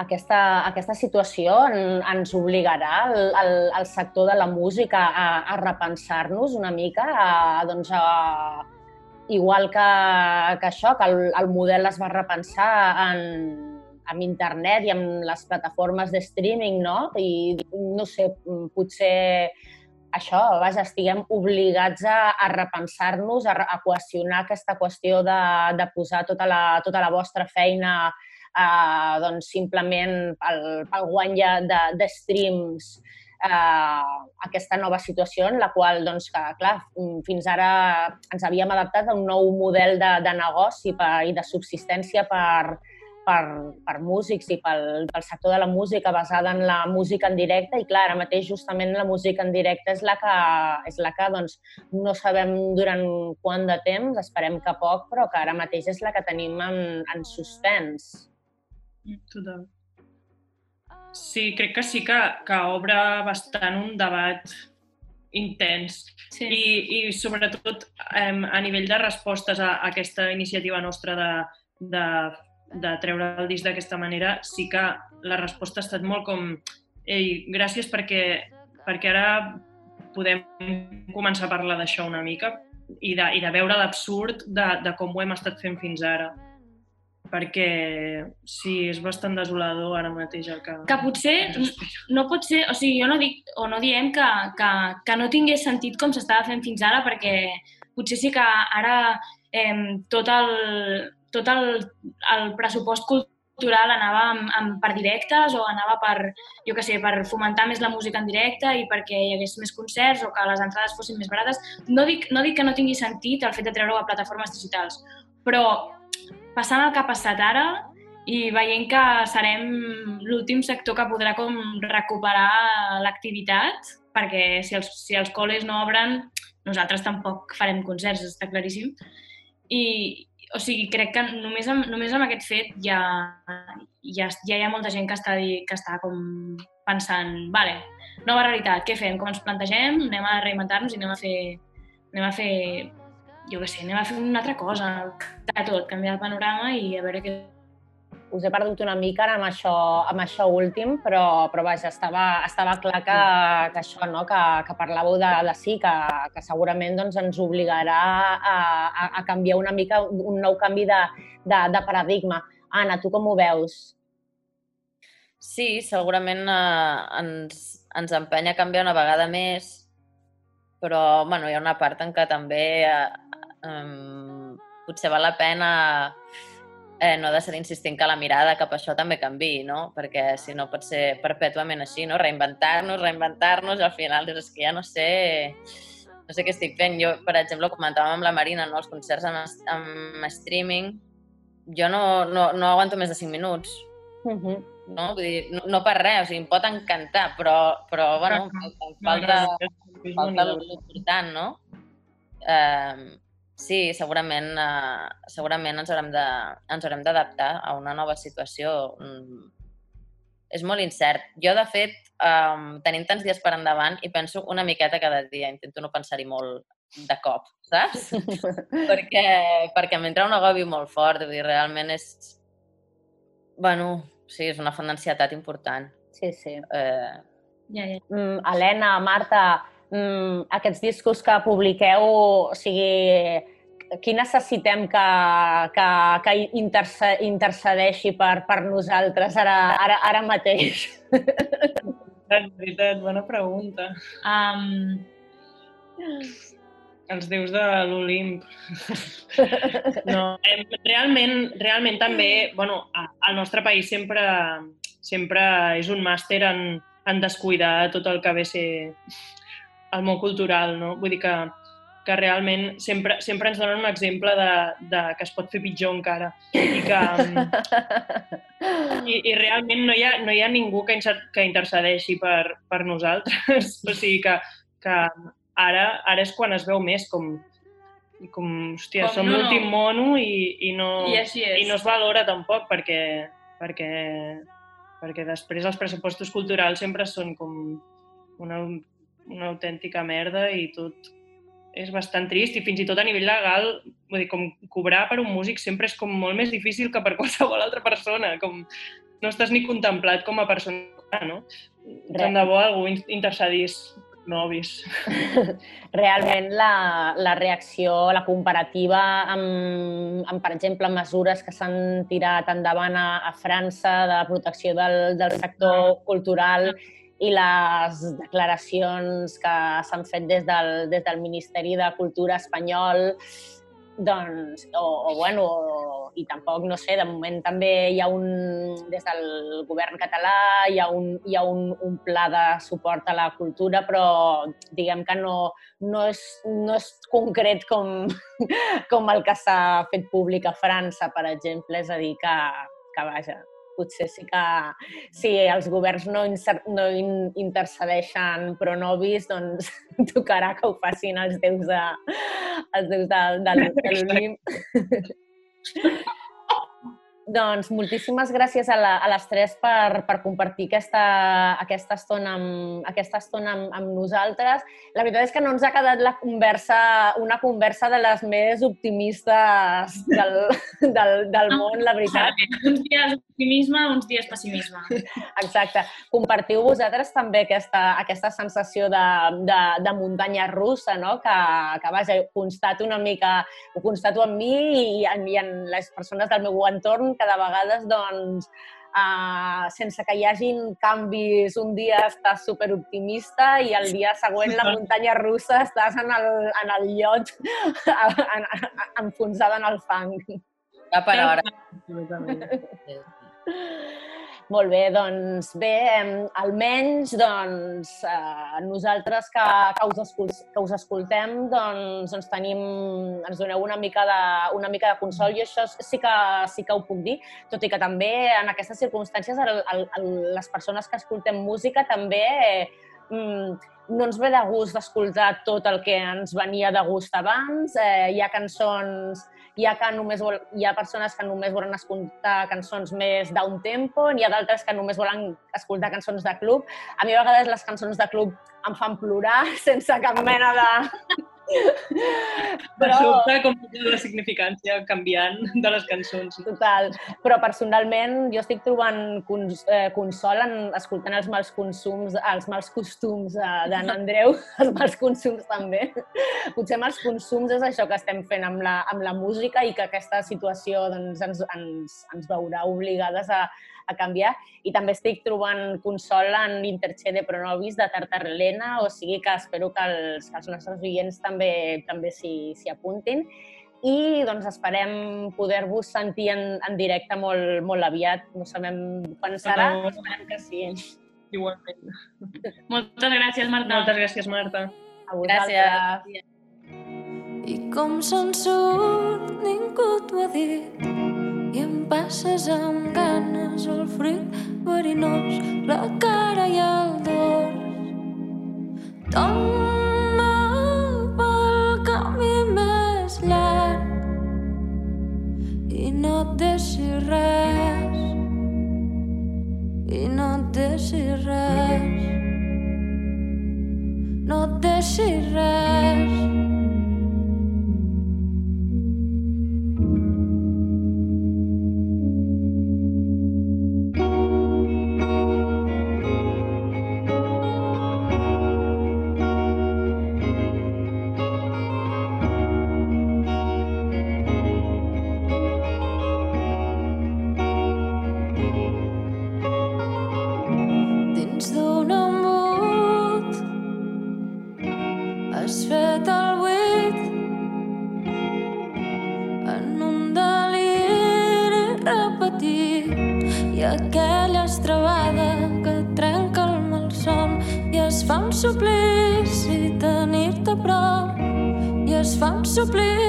aquesta, aquesta situació en, ens obligarà al, al, al sector de la música a, a repensar-nos una mica, a, doncs a, igual que, que això, que el, el model es va repensar en, amb internet i amb les plataformes de streaming, no? I no sé, potser això, vaja, estiguem obligats a, a repensar-nos, a, a qüestionar aquesta qüestió de, de posar tota la, tota la vostra feina eh, doncs simplement pel, pel guany de, de streams eh, aquesta nova situació en la qual, doncs, que, clar, fins ara ens havíem adaptat a un nou model de, de negoci per, i de subsistència per, per, per músics i pel, pel sector de la música basada en la música en directe i clar, ara mateix justament la música en directe és la que, és la que doncs, no sabem durant quant de temps, esperem que poc, però que ara mateix és la que tenim en, en suspens. Total. Sí, crec que sí que, que obre bastant un debat intens sí. I, i sobretot eh, a nivell de respostes a, a aquesta iniciativa nostra de, de, de treure el disc d'aquesta manera, sí que la resposta ha estat molt com ei, gràcies perquè, perquè ara podem començar a parlar d'això una mica i de, i de veure l'absurd de, de com ho hem estat fent fins ara perquè sí, és bastant desolador ara mateix el que... Que potser no pot ser, o sigui, jo no dic, o no diem que, que, que no tingués sentit com s'estava fent fins ara, perquè potser sí que ara eh, tot, el, tot el, el pressupost cultural anava amb, amb, per directes o anava per, jo que sé, per fomentar més la música en directe i perquè hi hagués més concerts o que les entrades fossin més barates. No dic, no dic que no tingui sentit el fet de treure-ho a plataformes digitals, però passant el que ha passat ara i veient que serem l'últim sector que podrà com recuperar l'activitat, perquè si els, si els col·les no obren, nosaltres tampoc farem concerts, està claríssim. I, o sigui, crec que només amb, només amb aquest fet ja, ja, ja hi ha molta gent que està, que està com pensant, vale, nova realitat, què fem? Com ens plantegem? Anem a reinventar-nos i anem a fer, anem a fer jo què sé, anem a fer una altra cosa, de tot, canviar el panorama i a veure què... Us he perdut una mica ara amb això, amb això últim, però, però vaja, estava, estava clar que, que això, no? que, que parlàveu de, de sí, que, que segurament doncs, ens obligarà a, a, a canviar una mica, un nou canvi de, de, de paradigma. Anna, tu com ho veus? Sí, segurament eh, ens, ens empenya a canviar una vegada més, però bueno, hi ha una part en què també eh, eh, potser val la pena eh, no de ser insistint que la mirada cap a això també canvi, no? Perquè si no pot ser perpètuament així, no? Reinventar-nos, reinventar-nos, al final és que ja no sé no sé què estic fent. Jo, per exemple, comentàvem amb la Marina, no? els concerts en, en streaming, jo no, no, no aguanto més de 5 minuts. Uh -huh. No? Vull dir, no, no per res, o sigui, em pot encantar, però, però bueno, em falta, em falta l'important, no? Eh, sí, segurament, eh, segurament ens haurem de- ens haurem d'adaptar a una nova situació. Mm, És molt incert. Jo, de fet, eh, tenim tants dies per endavant i penso una miqueta cada dia. Intento no pensar-hi molt de cop, saps? perquè, perquè m'entra un agobi molt fort. Vull dir, realment és... Bueno, sí, és una font d'ansietat important. Sí, sí. Eh, Ja, ja. Mm, Helena, Marta, mm, aquests discos que publiqueu, o sigui, qui necessitem que, que, que interce, intercedeixi per, per nosaltres ara, ara, ara mateix? És veritat, bona pregunta. Um, Els déus de l'Olimp. No, realment, realment també, bueno, al nostre país sempre, sempre és un màster en, en descuidar tot el que ve a ser el món cultural, no? Vull dir que, que realment sempre, sempre ens donen un exemple de, de que es pot fer pitjor encara i que, i, i realment no hi ha, no hi ha ningú que, inser- que intercedeixi per, per nosaltres. O sigui que, que ara, ara és quan es veu més com, com hòstia, Com som no, no. l'últim mono i, i, no, I i no es valora tampoc perquè, perquè, perquè després els pressupostos culturals sempre són com una, una autèntica merda i tot és bastant trist i fins i tot a nivell legal, vull dir, com cobrar per un músic sempre és com molt més difícil que per qualsevol altra persona, com no estàs ni contemplat com a persona, no? Tant de bo algú in- intercedís novis. Realment la, la reacció, la comparativa amb, amb, per exemple, mesures que s'han tirat endavant a, a França de protecció del, del sector cultural i les declaracions que s'han fet des del, des del Ministeri de Cultura espanyol, doncs, o, o bueno, i tampoc, no sé, de moment també hi ha un, des del govern català, hi ha un, hi ha un, un pla de suport a la cultura, però diguem que no, no, és, no és concret com, com el que s'ha fet públic a França, per exemple, és a dir, que, que vaja, potser sí que si els governs no, no in, intercedeixen pro nobis, doncs tocarà que ho facin els déus de, els déus de, de, de l'Olimp. Doncs moltíssimes gràcies a, la, a les tres per, per compartir aquesta, aquesta estona, amb, aquesta estona amb, amb nosaltres. La veritat és que no ens ha quedat la conversa, una conversa de les més optimistes del, del, del món, la veritat. Uns dies optimisme, uns dies pessimisme. Exacte. Compartiu vosaltres també aquesta, aquesta sensació de, de, de muntanya russa, no? que, que vaja, constato una mica, ho constato en mi i en, i en les persones del meu entorn que de vegades, doncs, uh, sense que hi hagin canvis, un dia estàs superoptimista i el dia següent la muntanya russa estàs en el, en el llot en, en, enfonsada en el fang. Va per hora. Molt bé, doncs bé, em, almenys doncs, eh, nosaltres que, que, us escol que us escoltem doncs, ens tenim, ens doneu una mica de, una mica de consol i això sí que, sí que ho puc dir, tot i que també en aquestes circumstàncies el, el, el, les persones que escoltem música també eh, mm, no ens ve de gust d'escoltar tot el que ens venia de gust abans. Eh, hi ha cançons, hi ha, que només vol, hi ha persones que només volen escoltar cançons més d'un tempo, n'hi ha d'altres que només volen escoltar cançons de club. A mi a vegades les cançons de club em fan plorar sense cap mena de, De sobte, com la significància canviant de les cançons. Total. Però personalment jo estic trobant cons eh, consol en escoltant els mals consums, els mals costums eh, d'en Andreu, els mals consums també. Potser mals consums és això que estem fent amb la, amb la música i que aquesta situació doncs, ens, ens, ens veurà obligades a, a canviar. I també estic trobant consol en Interché de Pronovis de Tartarlena, o sigui que espero que els, que els nostres oients també també s'hi apuntin. I doncs esperem poder-vos sentir en, en directe molt, molt aviat. No sabem quan serà, però esperem que sí. Igualment. Moltes gràcies, Marta. Moltes gràcies, Marta. A vosaltres. I com se'n surt, ningú t'ho ha dit. I em passes amb ganes el fruit verinós, la cara i el dors. Tomba pel camí més llarg i no et deixis res. I no et deixis res. No et deixis res. Es fa un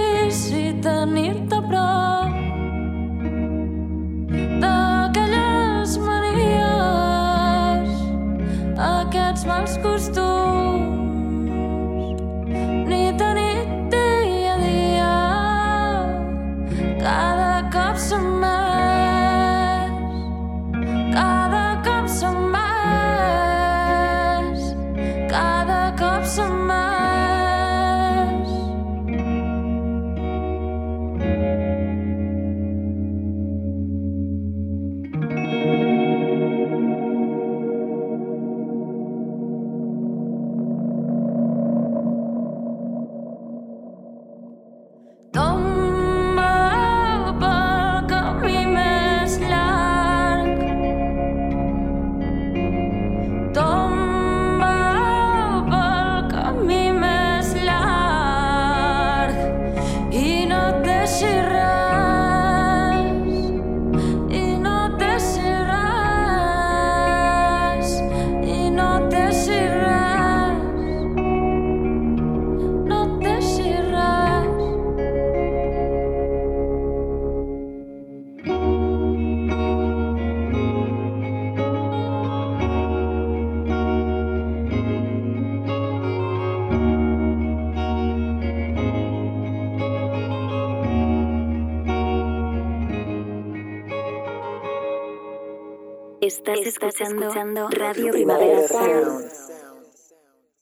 Estás, escuchando, Radio Primavera Sound.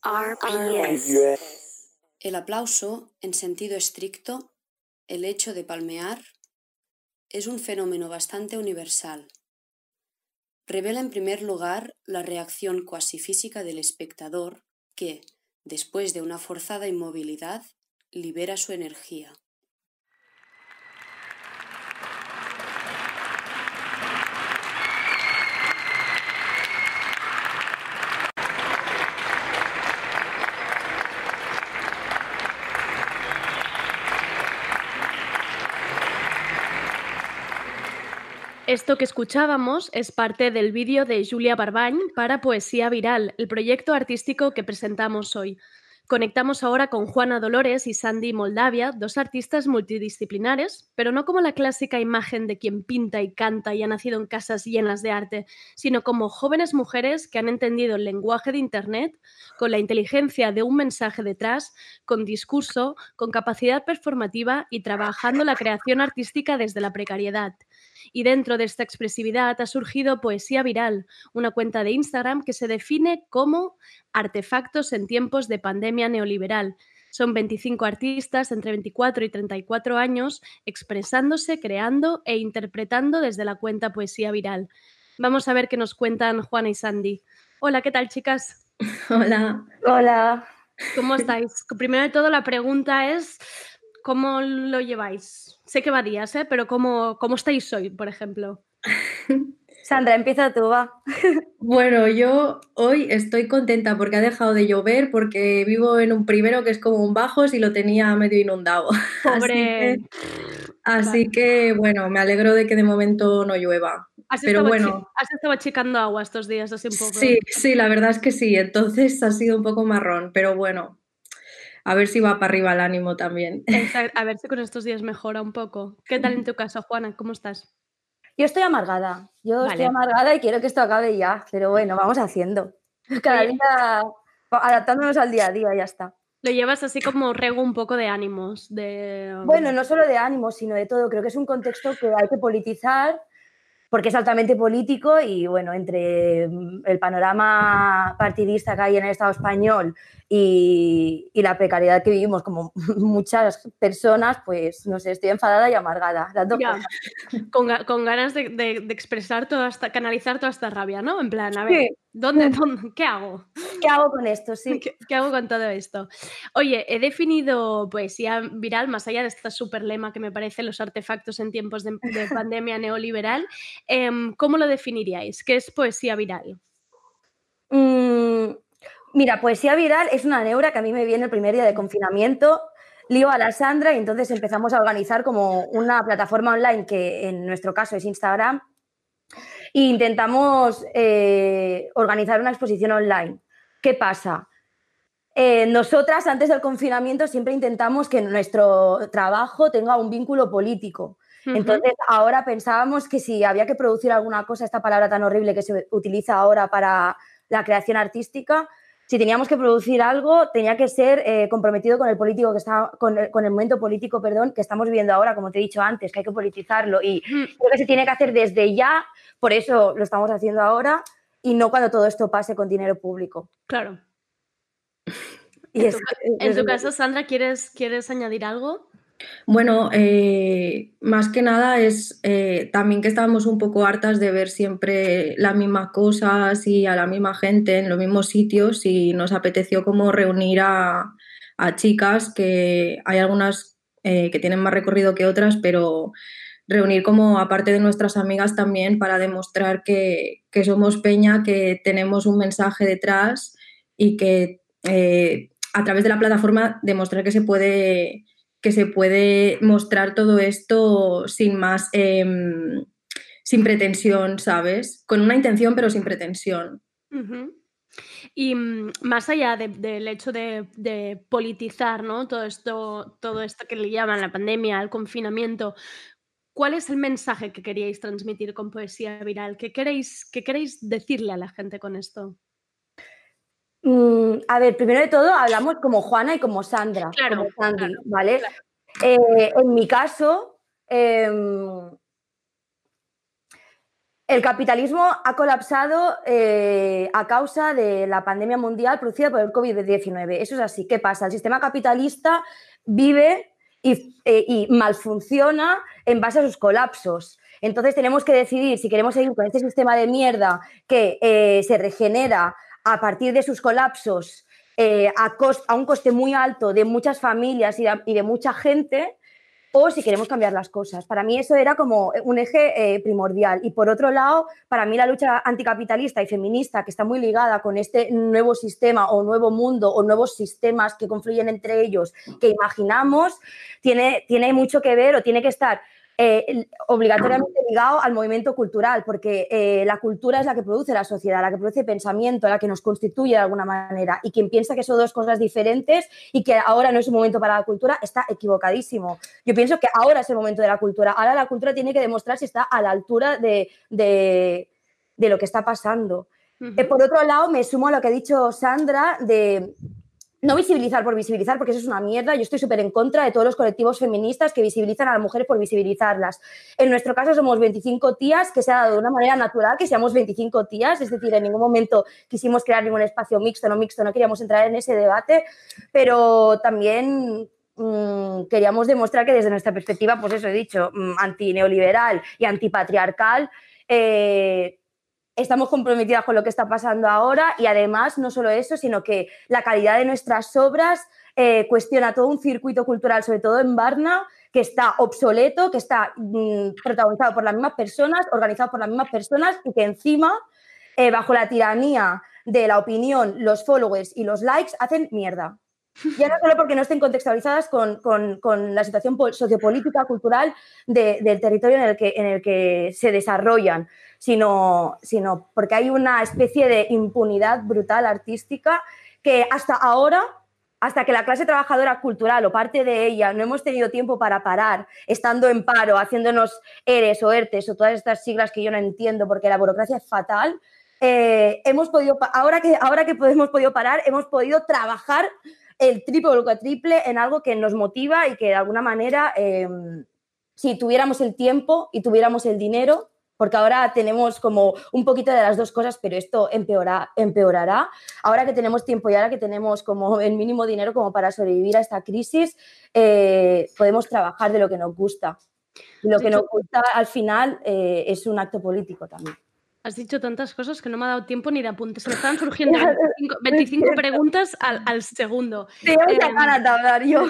RPS. El aplauso, en sentido estricto, el hecho de palmear, es un fenómeno bastante universal. Revela en primer lugar la reacción cuasi física del espectador que, después de una forzada inmovilidad, libera su energía. Esto que escuchábamos es parte del vídeo de Julia Barbañ para Poesía Viral, el proyecto artístico que presentamos hoy. Conectamos ahora con Juana Dolores y Sandy Moldavia, dos artistas multidisciplinares, pero no como la clásica imagen de quien pinta y canta y ha nacido en casas llenas de arte, sino como jóvenes mujeres que han entendido el lenguaje de Internet con la inteligencia de un mensaje detrás, con discurso, con capacidad performativa y trabajando la creación artística desde la precariedad. Y dentro de esta expresividad ha surgido Poesía Viral, una cuenta de Instagram que se define como artefactos en tiempos de pandemia neoliberal. Son 25 artistas entre 24 y 34 años expresándose, creando e interpretando desde la cuenta Poesía Viral. Vamos a ver qué nos cuentan Juana y Sandy. Hola, ¿qué tal, chicas? Hola. Hola. ¿Cómo estáis? Primero de todo, la pregunta es, ¿cómo lo lleváis? Sé que va días, ¿eh? pero ¿cómo, ¿cómo estáis hoy, por ejemplo? Sandra, empieza tú, va. Bueno, yo hoy estoy contenta porque ha dejado de llover, porque vivo en un primero que es como un bajos y lo tenía medio inundado. Pobre. Así que, así que, bueno, me alegro de que de momento no llueva. Has Pero estado, bueno, has estado achicando agua estos días, así un poco. sí, sí, la verdad es que sí. Entonces ha sido un poco marrón, pero bueno, a ver si va para arriba el ánimo también. Exacto, A ver si con estos días mejora un poco. ¿Qué tal en tu caso, Juana? ¿Cómo estás? Yo estoy amargada. Yo Vale. estoy amargada y quiero que esto acabe ya. Pero bueno, vamos haciendo. Cada día adaptándonos al día a día, ya está. Lo llevas así como rego un poco de ánimos, de... Bueno, no solo de ánimo, sino de todo. Creo que es un contexto que hay que politizar porque es altamente político y bueno, entre el panorama partidista que hay en el Estado español y, y la precariedad que vivimos como muchas personas, pues no sé, estoy enfadada y amargada. Ya. Con, con ganas de, de- de expresar toda esta, canalizar toda esta rabia, ¿no? En plan, a ver, Sí. ¿dónde, dónde- qué hago? ¿Qué hago con esto? Sí. ¿Qué, qué hago con todo esto? Oye, he definido poesía viral, más allá de esta super lema que me parece los artefactos en tiempos de, de pandemia neoliberal. Em, ¿Cómo lo definiríais? ¿Qué es poesía viral? Mm, mira, poesía viral es una neura que a mí me viene el primer día de confinamiento. Lío a la Sandra y entonces empezamos a organizar como una plataforma online que en nuestro caso es Instagram. E intentamos eh, organizar una exposición online. ¿Qué pasa? Eh, nosotras antes del confinamiento siempre intentamos que nuestro trabajo tenga un vínculo político. Entonces, ahora pensábamos que si había que producir alguna cosa, esta palabra tan horrible que se utiliza ahora para la creación artística, si teníamos que producir algo, tenía que ser eh, comprometido con el político que está, con el, con el momento político, perdón, que estamos viviendo ahora, como te he dicho antes, que hay que politizarlo y creo que se tiene que hacer desde ya, por eso lo estamos haciendo ahora y no cuando todo esto pase con dinero público. Claro. Y En es- tu, ca- es- en tu es- caso, Sandra, ¿quieres, ¿quieres añadir algo? Bueno, eh, más que nada es eh, también que estábamos un poco hartas de ver siempre las mismas cosas y a la misma gente en los mismos sitios y nos apeteció como reunir a, a chicas que hay algunas eh, que tienen más recorrido que otras, pero reunir como aparte de nuestras amigas también para demostrar que, que somos peña, que tenemos un mensaje detrás y que a través de la plataforma demostrar que se puede que se puede mostrar todo esto sin más, em, sin pretensión, ¿sabes? Con una intención pero sin pretensión. Y mm, más allá de- del hecho de, de politizar, ¿no? Todo esto, todo esto que le llaman la pandemia, el confinamiento, ¿cuál es el mensaje que queríais transmitir con poesía viral? ¿Qué queréis, qué queréis decirle a la gente con esto? Mm, a ver, primero de todo hablamos como Juana y como Sandra, Claro, como Sandy, claro, ¿vale? Eh, en mi caso, em, el capitalismo ha colapsado eh, a causa de la pandemia mundial producida por el COVID-19. Eso es así. ¿Qué pasa? El sistema capitalista vive y, eh, y malfunciona en base a sus colapsos. Entonces tenemos que decidir si queremos seguir con este sistema de mierda que eh, se regenera a partir de sus colapsos eh, a, un coste muy alto de muchas familias y de, y de mucha gente, o si queremos cambiar las cosas. Para mí eso era como un eje eh, primordial. Y por otro lado, para mí la lucha anticapitalista y feminista, que está muy ligada con este nuevo sistema o nuevo mundo o nuevos sistemas que confluyen entre ellos, que imaginamos, tiene, tiene mucho que ver o tiene que estar eh, obligatoriamente ligado al movimiento cultural, porque eh, la cultura es la que produce la sociedad, la que produce pensamiento, la que nos constituye de alguna manera. Y quien piensa que son dos cosas diferentes y que ahora no es un momento para la cultura está equivocadísimo. Yo pienso que ahora es el momento de la cultura. Ahora la cultura tiene que demostrar si está a la altura de, de- de lo que está pasando. Eh, por otro lado, me sumo a lo que ha dicho Sandra de no visibilizar por visibilizar, porque eso es una mierda. Yo estoy súper en contra de todos los colectivos feministas que visibilizan a las mujeres por visibilizarlas. En nuestro caso somos 25 tías, que se ha dado de una manera natural que seamos 25 tías, es decir, en ningún momento quisimos crear ningún espacio mixto, no mixto, no queríamos entrar en ese debate, pero también mm, queríamos demostrar que desde nuestra perspectiva, pues eso he dicho, mm, antineoliberal y antipatriarcal, eh, estamos comprometidas con lo que está pasando ahora y además no solo eso, sino que la calidad de nuestras obras eh, cuestiona todo un circuito cultural, sobre todo en Varna, que está obsoleto, que está mm, protagonizado por las mismas personas, organizado por las mismas personas y que encima, eh, bajo la tiranía de la opinión, los followers y los likes, hacen mierda. Ya no solo porque no estén contextualizadas con, con- con la situación pol- sociopolítica, cultural de- del territorio en el, que, en el que se desarrollan, sino, sino porque hay una especie de impunidad brutal artística que hasta ahora, hasta que la clase trabajadora cultural o parte de ella no hemos tenido tiempo para parar, estando en paro, haciéndonos ERES o ERTES o todas estas siglas que yo no entiendo porque la burocracia es fatal, eh, hemos podido, ahora que, ahora que hemos podido parar, hemos podido trabajar el triple o el cuatriple en algo que nos motiva y que de alguna manera, eh, si tuviéramos el tiempo y tuviéramos el dinero, porque ahora tenemos como un poquito de las dos cosas, pero esto empeora- empeorará. Ahora que tenemos tiempo y ahora que tenemos como el mínimo dinero como para sobrevivir a esta crisis, eh, podemos trabajar de lo que nos gusta. Lo que nos gusta al final eh, es un acto político también. Has dicho tantas cosas que no me ha dado tiempo ni de apuntes. Se me estaban surgiendo 25, 25 preguntas al, al segundo. Muchas Em, ganas de hablar yo.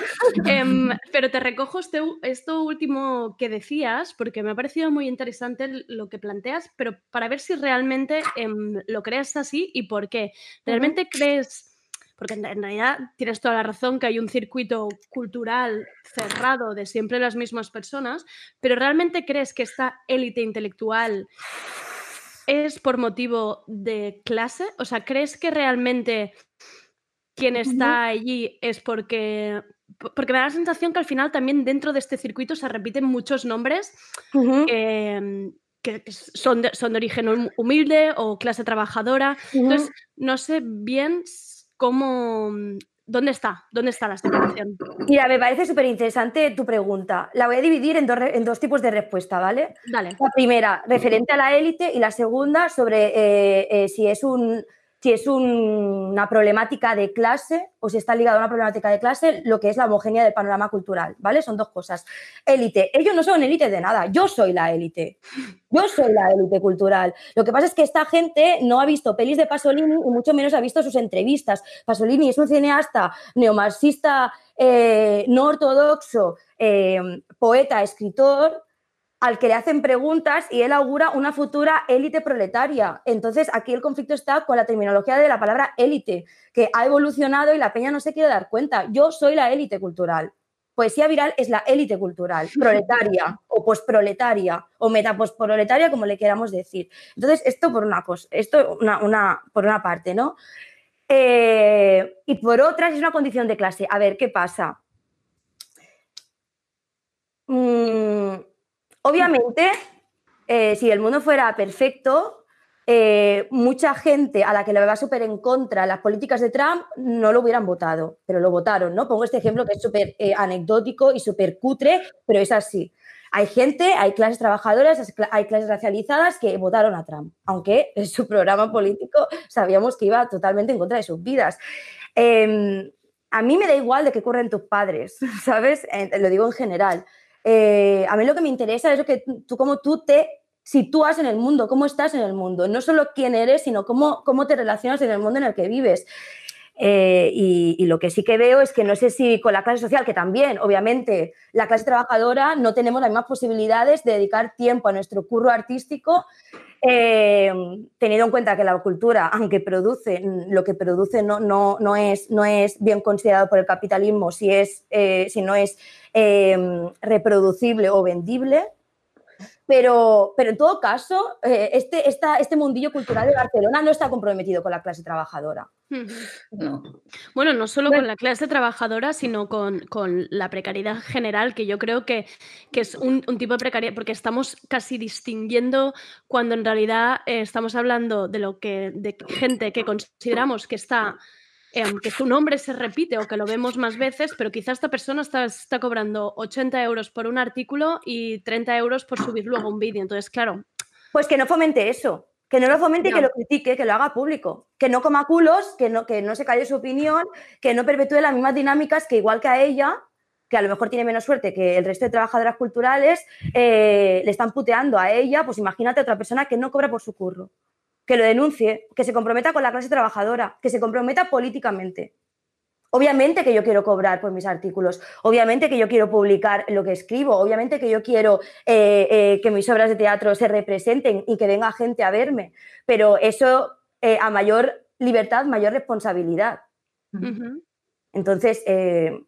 pero te recojo este esto último que decías, porque me ha parecido muy interesante lo que planteas, pero para ver si realmente em, lo crees así y por qué. ¿Realmente crees, porque en realidad tienes toda la razón que hay un circuito cultural cerrado de siempre las mismas personas, pero ¿realmente crees que esta élite intelectual es por motivo de clase? O sea, ¿crees que realmente quien está allí es porque... po- Porque me da la sensación que al final también dentro de este circuito se repiten muchos nombres que, que son, de, son de origen hum- humilde o clase trabajadora. Entonces, no sé bien cómo... ¿Dónde está? ¿Dónde está la separación? Mira, me parece súper interesante tu pregunta. La voy a dividir en dos, en dos tipos de respuesta, ¿vale? Dale. La primera, referente a la élite, y la segunda, sobre eh, eh, si es, un, si es un- una problemática de clase o si está ligada a una problemática de clase, lo que es la homogénea del panorama cultural, ¿vale? Son dos cosas. Élite, ellos no son élite de nada, yo soy la élite. Yo soy la élite cultural. Lo que pasa es que esta gente no ha visto pelis de Pasolini y mucho menos ha visto sus entrevistas. Pasolini es un cineasta neomarxista, eh, no ortodoxo, eh, poeta, escritor, al que le hacen preguntas y él augura una futura élite proletaria. Entonces, aquí el conflicto está con la terminología de la palabra élite, que ha evolucionado y la peña no se quiere dar cuenta. Yo soy la élite cultural. Poesía viral es la élite cultural, proletaria o posproletaria o metaposproletaria, como le queramos decir. Entonces, esto por una cosa, esto una, una- por una parte, ¿no? Eh, y por otra, es una condición de clase. A ver, ¿qué pasa? Mm, obviamente, eh, si el mundo fuera perfecto, eh, mucha gente a la que le va súper en contra las políticas de Trump no lo hubieran votado, pero lo votaron, ¿no? Pongo este ejemplo que es súper eh, anecdótico y súper cutre, pero es así. Hay gente, hay clases trabajadoras, hay cla- hay clases racializadas que votaron a Trump, aunque en su programa político sabíamos que iba totalmente en contra de sus vidas. Em, a mí me da igual de qué ocurren tus padres, ¿sabes? Lo digo en general. Eh, a mí lo que me interesa es que tú, cómo tú te sitúas en el mundo, cómo estás en el mundo, no solo quién eres, sino cómo, cómo te relacionas en el mundo en el que vives. Eh, y, lo que sí que veo es que no sé si con la clase social, que también, obviamente, la clase trabajadora no tenemos las mismas posibilidades de dedicar tiempo a nuestro curro artístico, eh, teniendo en cuenta que la cultura, aunque produce, mm, lo que produce no, no, no, es, no es bien considerado por el capitalismo, si, es, eh, si no es reproducible o vendible. Pero, pero en todo caso, eh, este, esta- este mundillo cultural de Barcelona no está comprometido con la clase trabajadora. Ujú. Bueno, no solo con la clase trabajadora, sino con, con la precariedad general, que yo creo que, que es un, un tipo de precariedad, porque estamos casi distinguiendo cuando en realidad eh, estamos hablando de lo que de gente que consideramos que está que su nombre se repite o que lo vemos más veces, pero quizá esta persona está, está cobrando 80 euros por un artículo y 30 euros por subir luego un vídeo. Entonces, claro, Pues que no fomente eso. Que no lo fomente y Ya. que lo critique, que lo haga público. Que no coma culos, que no, que no se calle su opinión, que no perpetúe las mismas dinámicas que igual que a ella, que a lo mejor tiene menos suerte que el resto de trabajadoras culturales, eh, le están puteando a ella, pues imagínate a otra persona que no cobra por su curro. Que lo denuncie, que se comprometa con la clase trabajadora, que se comprometa políticamente. Obviamente que yo quiero cobrar por mis artículos, obviamente que yo quiero publicar lo que escribo, obviamente que yo quiero eh, eh, que mis obras de teatro se representen y que venga gente a verme, pero eso eh, a mayor libertad, mayor responsabilidad. Entonces, eh,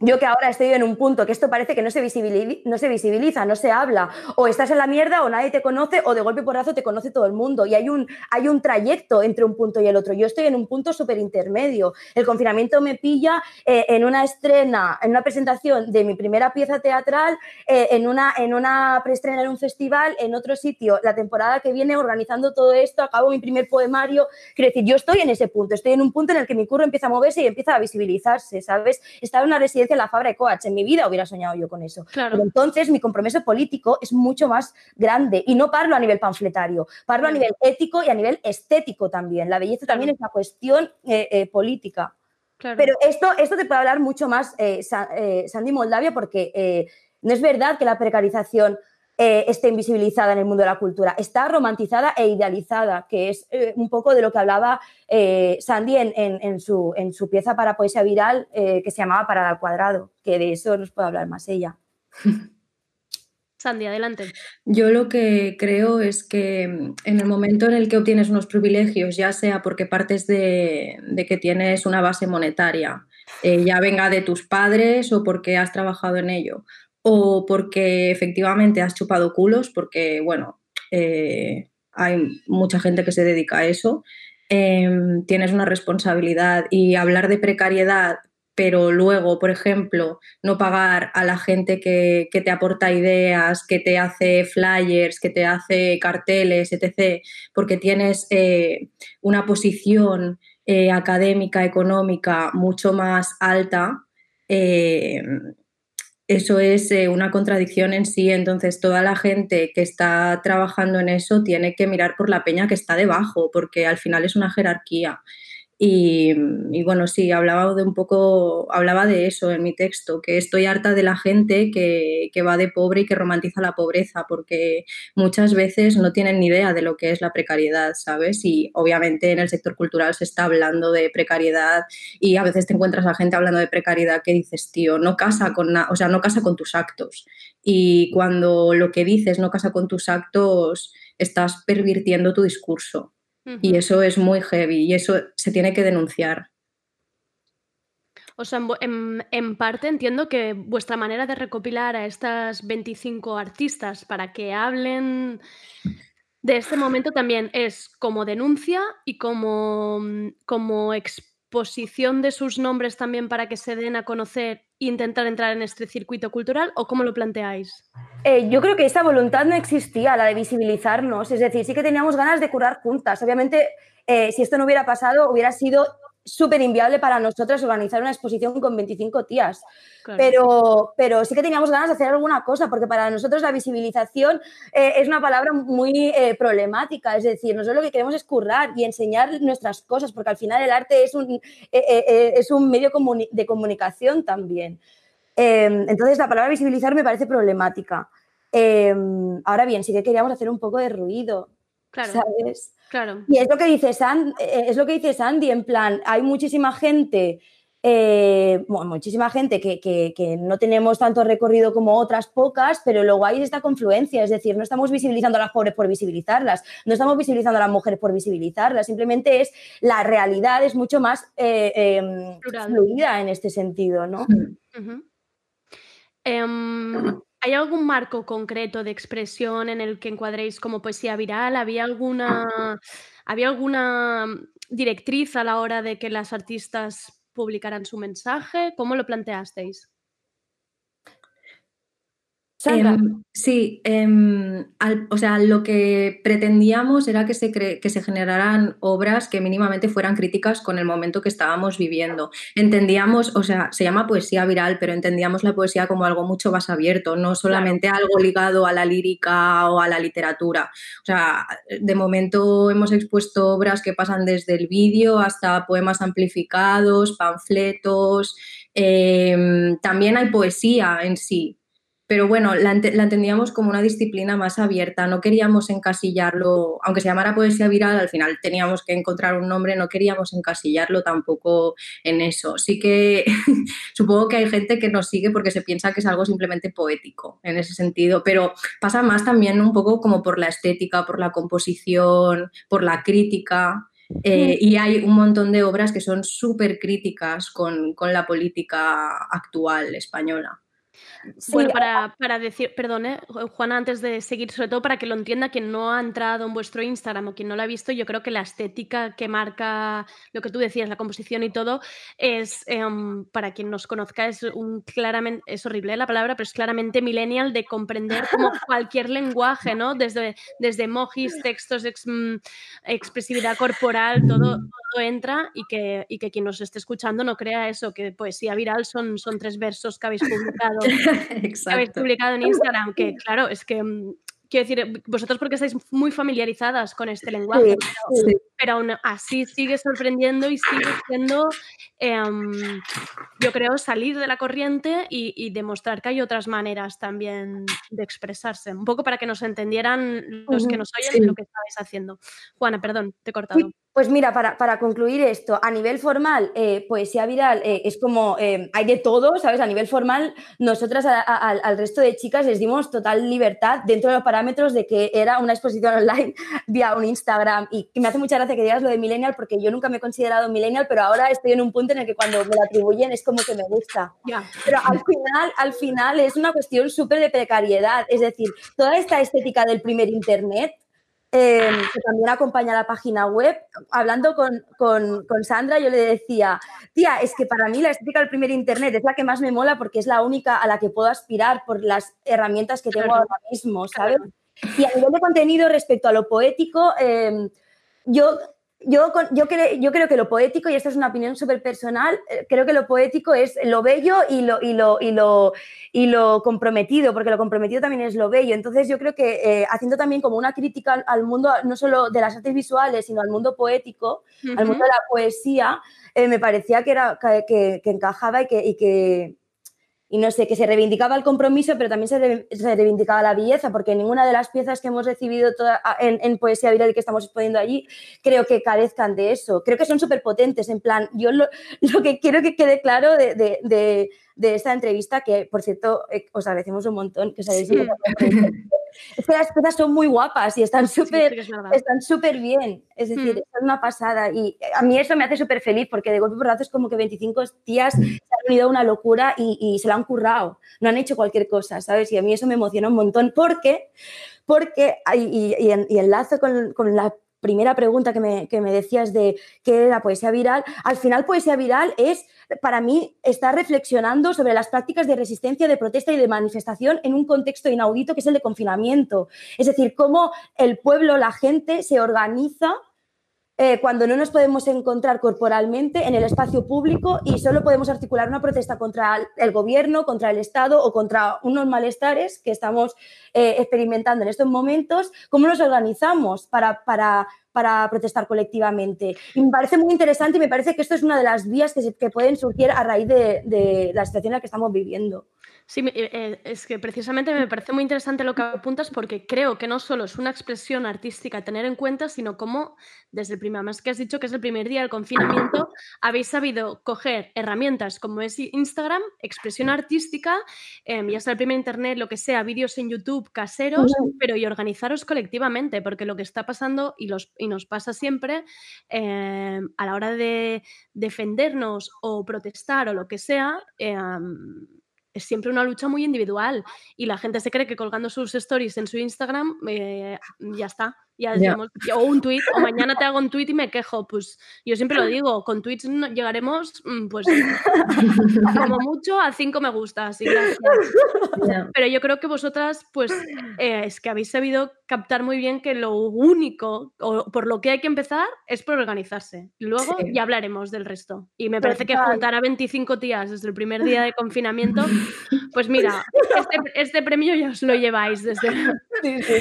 yo que ahora estoy en un punto que esto parece que no se, visibili- no se visibiliza, no se habla, o estás en la mierda o nadie te conoce o de golpe porrazo te conoce todo el mundo y hay un, hay un trayecto entre un punto y el otro. Yo estoy en un punto súper intermedio. El confinamiento me pilla eh, en una estrena, en una presentación de mi primera pieza teatral, eh, en, una, en una preestrena en un festival, en otro sitio, la temporada que viene organizando todo esto, acabo mi primer poemario. Quiero decir, yo estoy en ese punto, estoy en un punto en el que mi curro empieza a moverse y empieza a visibilizarse, ¿sabes? Estaba en una residencia en la Fabra de Coats, en mi vida hubiera soñado yo con eso. Claro. Pero entonces mi compromiso político es mucho más grande y no parlo a nivel panfletario, parlo a nivel ético y a nivel estético también. La belleza también es una cuestión eh, eh, política. Claro. Pero esto, esto te puede hablar mucho más eh, Sa- Sandy Moldavia porque no es verdad que la precarización eh, esté invisibilizada en el mundo de la cultura, está romantizada e idealizada, que es eh, un poco de lo que hablaba eh, Sandy en, en- en su, en su pieza para poesía viral eh, que se llamaba Parada al cuadrado, que de eso nos puede hablar más ella. Sandy, adelante. Yo lo que creo es que en el momento en el que obtienes unos privilegios, ya sea porque partes de, de que tienes una base monetaria, eh, ya venga de tus padres o porque has trabajado en ello, o porque efectivamente has chupado culos, porque bueno, eh, hay mucha gente que se dedica a eso, em, tienes una responsabilidad y hablar de precariedad pero luego, por ejemplo, no pagar a la gente que, te aporta ideas, que te hace flyers, que te hace carteles, etc., porque tienes eh, una posición eh, académica, económica mucho más alta, eh, eso es eh, una contradicción en sí. Entonces, toda la gente que está trabajando en eso tiene que mirar por la peña que está debajo, porque al final es una jerarquía. Y, bueno, sí, hablaba de un poco, hablaba de eso en mi texto, que estoy harta de la gente que, que va de pobre y que romantiza la pobreza, porque muchas veces no tienen ni idea de lo que es la precariedad, ¿sabes? Y obviamente en el sector cultural se está hablando de precariedad y a veces te encuentras a gente hablando de precariedad que dices, tío, no casa con, o sea, no casa con tus actos. Y cuando lo que dices no casa con tus actos, estás pervirtiendo tu discurso. Y eso es muy heavy y eso se tiene que denunciar. O sea, en, vu- en- en parte entiendo que vuestra manera de recopilar a estas 25 artistas para que hablen de este momento también es como denuncia y como, mm, como exposición de sus nombres también para que se den a conocer e intentar entrar en este circuito cultural o cómo lo planteáis. Eh, yo creo que esa voluntad no existía, la de visibilizarnos. Es decir, sí que teníamos ganas de curar juntas. Obviamente, eh, si esto no hubiera pasado, hubiera sido súper inviable para nosotras organizar una exposición con 25 tías. Claro. Pero, pero sí que teníamos ganas de hacer alguna cosa, porque para nosotros la visibilización eh, es una palabra muy eh, problemática. Es decir, nosotros lo que queremos es currar y enseñar nuestras cosas, porque al final el arte es un, eh, es un medio comuni- de comunicación también. Eh, entonces, la palabra visibilizar me parece problemática. Eh, ahora bien, sí que queríamos hacer un poco de ruido, Claro. ¿sabes? Claro. Y es lo que dice San- eh, es lo que dice Sandy, en plan, hay muchísima gente, eh, bueno, muchísima gente que, que- que no tenemos tanto recorrido como otras pocas, pero luego hay esta confluencia, es decir, no estamos visibilizando a las pobres por visibilizarlas, no estamos visibilizando a las mujeres por visibilizarlas, simplemente es la realidad es mucho más eh, eh, Plural. fluida en este sentido, ¿no? Em, ¿Hay algún marco concreto de expresión en el que encuadréis como poesía viral? ¿Había alguna, ¿había alguna directriz a la hora de que las artistas publicaran su mensaje? ¿Cómo lo planteasteis? Sandra. Em, sí, em, al- o sea, lo que pretendíamos era que se, cre- que se generaran obras que mínimamente fueran críticas con el momento que estábamos viviendo. Entendíamos, o sea, se llama poesía viral, pero entendíamos la poesía como algo mucho más abierto, no solamente algo ligado a la lírica o a la literatura. O sea, de momento hemos expuesto obras que pasan desde el vídeo hasta poemas amplificados, panfletos, em, también hay poesía en sí. Pero bueno, la, la entendíamos como una disciplina más abierta, no queríamos encasillarlo, aunque se llamara poesía viral, al final teníamos que encontrar un nombre, no queríamos encasillarlo tampoco en eso. Sí que supongo que hay gente que nos sigue porque se piensa que es algo simplemente poético en ese sentido, pero pasa más también un poco como por la estética, por la composición, por la crítica. eh, y hay un montón de obras que son súper críticas con, con la política actual española. Bueno, para, para decir, perdón, eh, Ju- Juana, antes de seguir, sobre todo para que lo entienda quien no ha entrado en vuestro Instagram o quien no lo ha visto, yo creo que la estética que marca lo que tú decías, la composición y todo, es, em, para quien nos conozca, es un claramente, es horrible la palabra, pero es claramente millennial de comprender como cualquier lenguaje, ¿no? Desde, desde emojis, textos, ex- mm, expresividad corporal, todo, todo entra y que, y que quien nos esté escuchando no crea eso, que poesía viral son, son tres versos que habéis publicado que habéis Exacto. publicado en Instagram, que claro, es que mm, quiero decir, vosotros porque estáis muy familiarizadas con este lenguaje, Sí, pero, sí. pero aún así sigue sorprendiendo y sigue siendo, em, yo creo, salir de la corriente y, y demostrar que hay otras maneras también de expresarse. Un poco para que nos entendieran los que nos oyen sí. lo que estabais haciendo. Juana, perdón, te he cortado. Pues mira, para, para concluir esto, a nivel formal, eh, poesía viral eh, es como, eh, hay de todo, ¿sabes? A nivel formal, nosotras a- a- al- resto de chicas les dimos total libertad dentro de los parámetros de que era una exposición online vía un Instagram. Y me hace mucha gracia que digas lo de millennial, porque yo nunca me he considerado millennial, pero ahora estoy en un punto en el que cuando me lo atribuyen es como que me gusta. Pero al final, al final es una cuestión súper de precariedad. Es decir, toda esta estética del primer Internet, eh, que también acompaña la página web, hablando con, con- con Sandra, yo le decía, tía, es que para mí la estética del primer Internet es la que más me mola porque es la única a la que puedo aspirar por las herramientas que tengo ahora mismo, ¿sabes? Y a nivel de contenido respecto a lo poético, eh, yo, yo, yo, cre- yo creo que lo poético, y esta es una opinión súper personal, eh, creo que lo poético es lo bello y lo, y, lo, y, lo, y lo comprometido, porque lo comprometido también es lo bello. Entonces yo creo que eh, haciendo también como una crítica al, al mundo, no solo de las artes visuales, sino al mundo poético, al mundo de la poesía, eh, me parecía que, era, que, que- que encajaba y que... Y que y no sé, que se reivindicaba el compromiso, pero también se, re- se reivindicaba la belleza, porque ninguna de las piezas que hemos recibido en, en Poesía Viral que estamos exponiendo allí, creo que carezcan de eso. Creo que son súper potentes, en plan, yo lo, lo que quiero que quede claro de- de esta entrevista, que por cierto, eh, os agradecemos un montón que os hayáis Sí. Es que las piezas son muy guapas y están súper verdad. están súper bien. Es decir, Mm. es una pasada. Y a mí eso me hace súper feliz porque de golpe por es como que 25 tías se han unido a una locura y, y se la han currado. No han hecho cualquier cosa, ¿sabes? Y a mí eso me emociona un montón porque, porque y, y, y enlazo con, con la primera pregunta que me, que me decías de qué era poesía viral. Al final, poesía viral es, para mí, estar reflexionando sobre las prácticas de resistencia, de protesta y de manifestación en un contexto inaudito que es el de confinamiento. Es decir, cómo el pueblo, la gente se organiza eh, cuando no nos podemos encontrar corporalmente en el espacio público y solo podemos articular una protesta contra el- el gobierno, contra el Estado o contra unos malestares que estamos eh, experimentando en estos momentos, ¿cómo nos organizamos para, para, para protestar colectivamente? Y me parece muy interesante y me parece que esto es una de las vías que, se- pueden surgir a raíz de, de la situación en la que estamos viviendo. Sí, eh, eh, es que precisamente me parece muy interesante lo que apuntas porque creo que no solo es una expresión artística a tener en cuenta, sino como desde el primer, más que has dicho que es el primer día del confinamiento, habéis sabido coger herramientas como es Instagram, expresión artística, em, ya sea el primer internet, lo que sea, vídeos en YouTube caseros, pero y organizaros colectivamente, porque lo que está pasando y, los, y nos pasa siempre em, a la hora de defendernos o protestar o lo que sea, em, es siempre una lucha muy individual y la gente se cree que colgando sus stories en su Instagram eh, ya está. Ya. decimos, o un tweet, o mañana te hago un tweet y me quejo. Pues yo siempre lo digo, con tweets no- llegaremos, mm, pues como mucho a cinco me gusta, así gracias. Pero yo creo que vosotras, pues eh, es que habéis sabido captar muy bien que lo único o por lo que hay que empezar es por organizarse. Y luego Sí. ya hablaremos del resto. Y me parece que juntar a 25 tías desde el primer día de confinamiento, pues mira, este, este premio ya os lo lleváis desde, Sí, sí,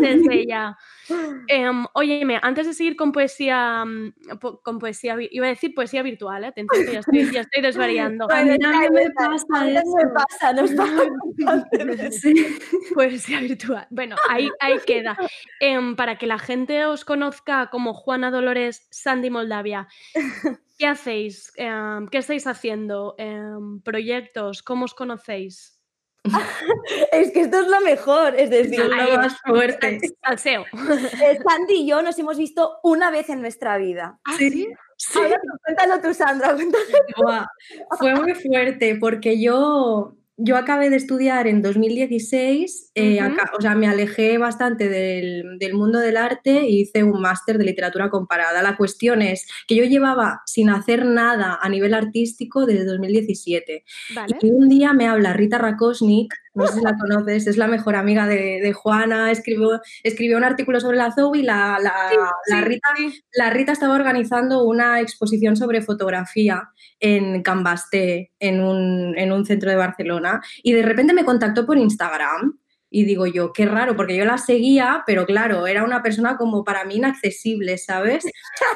desde ya. Em, óyeme, antes de seguir con poesía, mm, con poesía, iba a decir poesía virtual, ¿eh? ya estoy, ya estoy desvariando. A mí también me pasa A mí me pasa, nos pasa. Poesía virtual. Bueno, ahí, ahí queda. Em, para que la gente os conozca como Juana Dolores Sandy Moldavia, ¿qué hacéis? Em, ¿Qué estáis haciendo? ¿Proyectos? ¿Cómo os conocéis? Es que esto es lo mejor, es decir, lo ahí- más fuerte. Salseo. Sandy y yo nos hemos visto una vez en nuestra vida. ¿Ah, Sí, sí. Ahora cuéntalo tú, Sandra, cuéntalo. Fue muy fuerte porque yo, yo acabé de estudiar en 2016, eh, acá- o sea, me alejé bastante del, del mundo del arte y hice un máster de literatura comparada. La cuestión es que yo llevaba sin hacer nada a nivel artístico desde 2017. Vale. Y un día me habla Rita Rakosnik, no sé si la conoces, es la mejor amiga de, de Juana, escribió, escribió un artículo sobre la Zoe y la, la- Sí, la sí, Rita, sí. la Rita estaba organizando una exposición sobre fotografía en Cambasté, en un, en un centro de Barcelona, y de repente me contactó por Instagram. Y digo yo, qué raro, porque yo la seguía, pero claro, era una persona como para mí inaccesible, ¿sabes?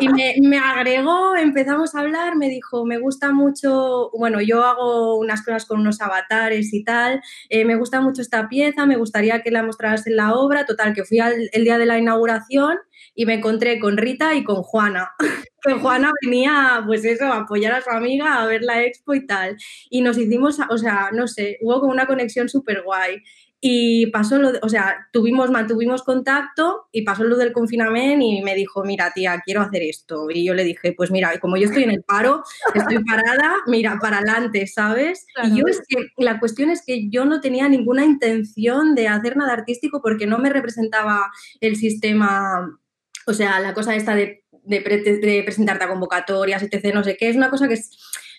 Y me, me agregó, empezamos a hablar, me dijo, me gusta mucho, bueno, yo hago unas cosas con unos avatares y tal, eh, me gusta mucho esta pieza, me gustaría que la mostraras en la obra, total, que fui al el día de la inauguración y me encontré con Rita y con Juana. que Juana venía, pues eso, a apoyar a su amiga, a ver la expo y tal. Y nos hicimos, o sea, no sé, hubo como una conexión súper guay. Y pasó lo, de- o sea, tuvimos, mantuvimos contacto y pasó lo del confinamiento y me dijo, mira, tía, quiero hacer esto. Y yo le dije, pues mira, como yo estoy en el paro, estoy parada, mira, para adelante, ¿sabes? Y yo es que, la cuestión es que yo no tenía ninguna intención de hacer nada artístico porque no me representaba el sistema, o sea, la cosa esta de, de pre- de presentarte a convocatorias, etc., no sé qué, es una cosa que es-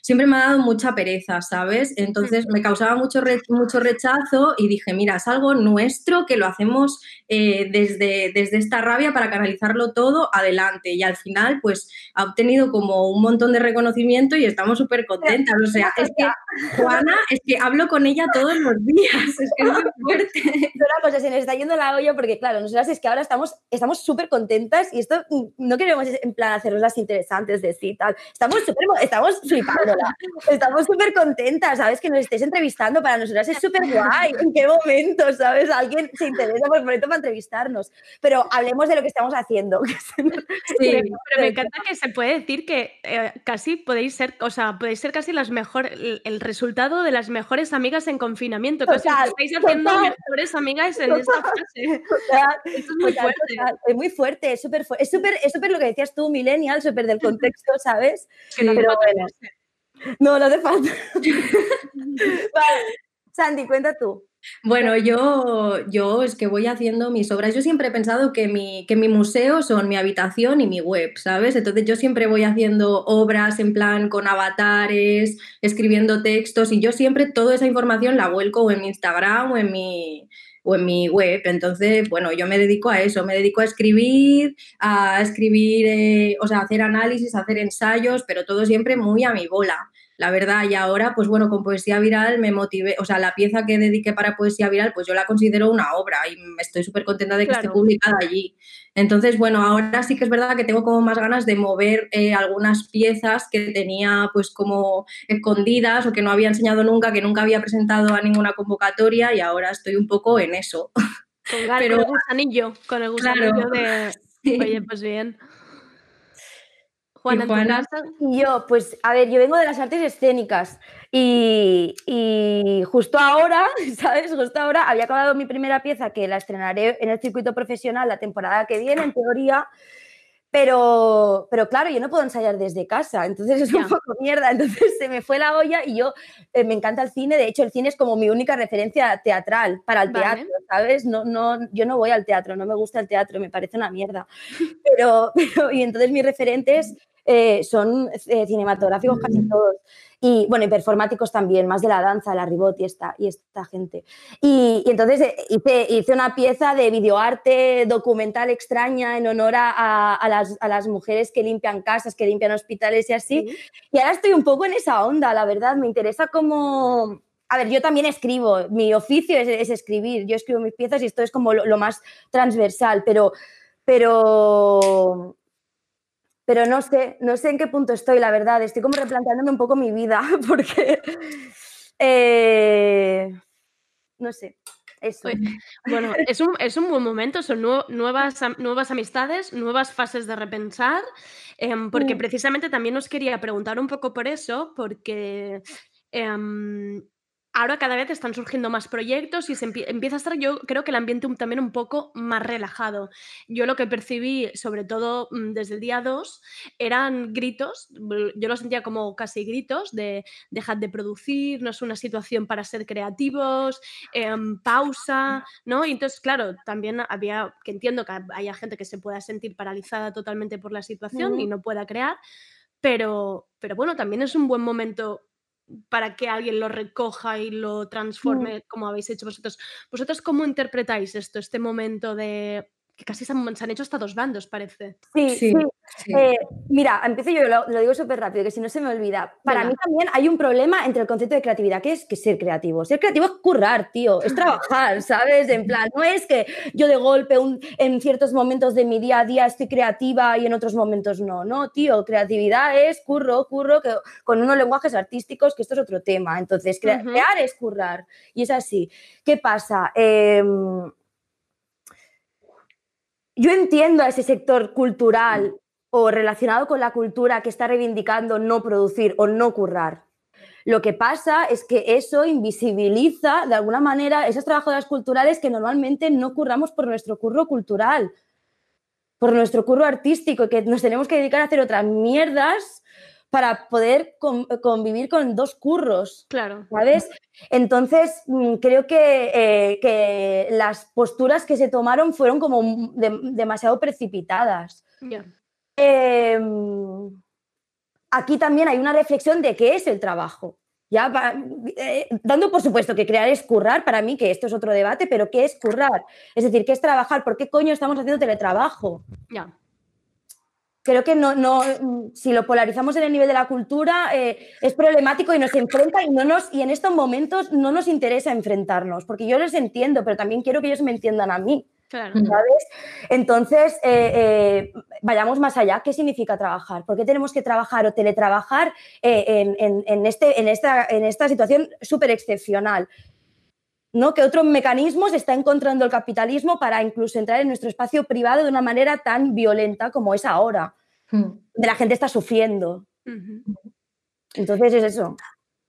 siempre me ha dado mucha pereza, ¿sabes? Entonces me causaba mucho, re- mucho rechazo y dije, mira, es algo nuestro que lo hacemos eh, desde, desde esta rabia para canalizarlo todo adelante. Y al final, pues ha obtenido como un montón de reconocimiento y estamos súper contentas. O sea, es que Juana, es que hablo con ella todos los días, es que es muy fuerte. Una cosa, se nos está yendo la olla porque, claro, nosotras es que ahora estamos estamos súper contentas y esto mm, no queremos en plan hacernos las interesantes de sí tal. Estamos súper, estamos Estamos súper contentas, ¿sabes? Que nos estéis entrevistando para nosotras es súper guay. ¿En qué momento, sabes? Alguien se interesa por momento para entrevistarnos. Pero hablemos de lo que estamos haciendo. nos- Pero, me encanta que se puede decir que eh, casi podéis ser, o sea, podéis ser casi las mejor, el, el resultado de las mejores amigas en confinamiento. Casi Total, estáis haciendo total. mejores amigas en esta fase. Esto es muy total, fuerte. Es muy fuerte, es súper fu- es súper es súper lo que decías tú, millennial, súper del contexto, ¿sabes? Que no Pero bueno. No, no hace falta. Vale. Sandy, cuenta tú. Bueno, yo, yo es que voy haciendo mis obras. Yo siempre he pensado que mi, que mi museo son mi habitación y mi web, ¿sabes? Entonces yo siempre voy haciendo obras en plan con avatares, escribiendo textos y yo siempre toda esa información la vuelco o en mi Instagram o en mi, o en mi web. Entonces, bueno, yo me dedico a eso, me dedico a escribir, a escribir, eh, o sea, a hacer análisis, a hacer ensayos, pero todo siempre muy a mi bola la verdad. Y ahora, pues bueno, con Poesía Viral me motivé, o sea, la pieza que dediqué para Poesía Viral, pues yo la considero una obra y estoy súper contenta de que esté publicada allí. Entonces, bueno, ahora sí que es verdad que tengo como más ganas de mover eh, algunas piezas que tenía pues como escondidas o que no había enseñado nunca, que nunca había presentado a ninguna convocatoria y ahora estoy un poco en eso. Con, Pero- con el gusanillo, con el Claro. gusanillo de... Sí. Oye, pues bien. Juana, ¿en tu Juana? Y yo, pues, a ver, yo vengo de las artes escénicas y, y justo ahora, ¿sabes? Justo ahora había acabado mi primera pieza que la estrenaré en el circuito profesional la temporada que viene, en teoría, Pero, pero claro, yo no puedo ensayar desde casa, entonces es un Ya. poco mierda. Entonces se me fue la olla y yo eh, me encanta el cine. De hecho, el cine es como mi única referencia teatral para el Vale. teatro, ¿sabes? No, no, yo no voy al teatro, no me gusta el teatro, me parece una mierda. Pero, pero y entonces mis referentes eh, son eh, cinematográficos casi todos. Y bueno, y performáticos también, más de la danza, la ribot y esta, y esta gente. Y, y entonces eh, hice, hice una pieza de videoarte documental extraña en honor a, a- las, a las mujeres que limpian casas, que limpian hospitales y así. Y ahora estoy un poco en esa onda, la verdad. Me interesa como... A ver, yo también escribo, mi oficio es, es escribir, yo escribo mis piezas y esto es como lo, lo más transversal, pero, pero, pero no sé, no sé en qué punto estoy, la verdad. Estoy como replanteándome un poco mi vida, porque eh, no sé, eso. Bueno, es un, es un buen momento, son nue- nuevas, nuevas amistades, nuevas fases de repensar, em, porque precisamente también os quería preguntar un poco por eso, porque em, ahora cada vez están surgiendo más proyectos y se empieza a estar, yo creo que el ambiente un- también un poco más relajado. Yo lo que percibí, sobre todo mm, desde el día 2, eran gritos, yo lo sentía como casi gritos de dejad de producir, no es una situación para ser creativos, em, pausa, ¿no? Y entonces, claro, también había, que entiendo que haya gente que se pueda sentir paralizada totalmente por la situación y no pueda crear, pero, pero bueno, también es un buen momento para que alguien lo recoja y lo transforme como habéis hecho vosotros. ¿Vosotros cómo interpretáis esto, este momento de que casi se han, se han hecho hasta dos bandos, parece? Sí, sí. Eh, mira, empiezo yo, lo, lo digo súper rápido, que si no se me olvida. Para Venga. mí también hay un problema entre el concepto de creatividad, que es que ser creativo. Ser creativo es currar, tío, es trabajar, ¿sabes? En plan, no es que yo de golpe un- en ciertos momentos de mi día a día estoy creativa y en otros momentos no. No, tío, creatividad es curro, curro, que, con unos lenguajes artísticos, que esto es otro tema. Entonces, crear es currar. Y es así. ¿Qué pasa? Em, yo entiendo a ese sector cultural o relacionado con la cultura que está reivindicando no producir o no currar. Lo que pasa es que eso invisibiliza de alguna manera esas trabajadoras culturales que normalmente no curramos por nuestro curro cultural, por nuestro curro artístico que nos tenemos que dedicar a hacer otras mierdas para poder con- convivir con dos curros. Claro. ¿Sabes? Entonces, mm, creo que, eh, que las posturas que se tomaron fueron como de- demasiado precipitadas. Ya. Em, aquí también hay una reflexión de qué es el trabajo. Ya, eh, dando por supuesto que crear es currar, para mí que esto es otro debate, pero ¿qué es currar? Es decir, ¿qué es trabajar? ¿Por qué coño estamos haciendo teletrabajo? Ya. Creo que no, no, mm, si lo polarizamos en el nivel de la cultura, eh, es problemático y nos enfrenta y, no nos, y en estos momentos no nos interesa enfrentarnos, porque yo les entiendo, pero también quiero que ellos me entiendan a mí. Claro. ¿Sabes? Entonces, eh, eh, vayamos más allá. ¿Qué significa trabajar? ¿Por qué tenemos que trabajar o teletrabajar eh, en, en- en este, en, esta, en esta situación súper excepcional? ¿No? ¿Qué otros mecanismos está encontrando el capitalismo para incluso entrar en nuestro espacio privado de una manera tan violenta como es ahora? De la gente está sufriendo. Entonces es eso.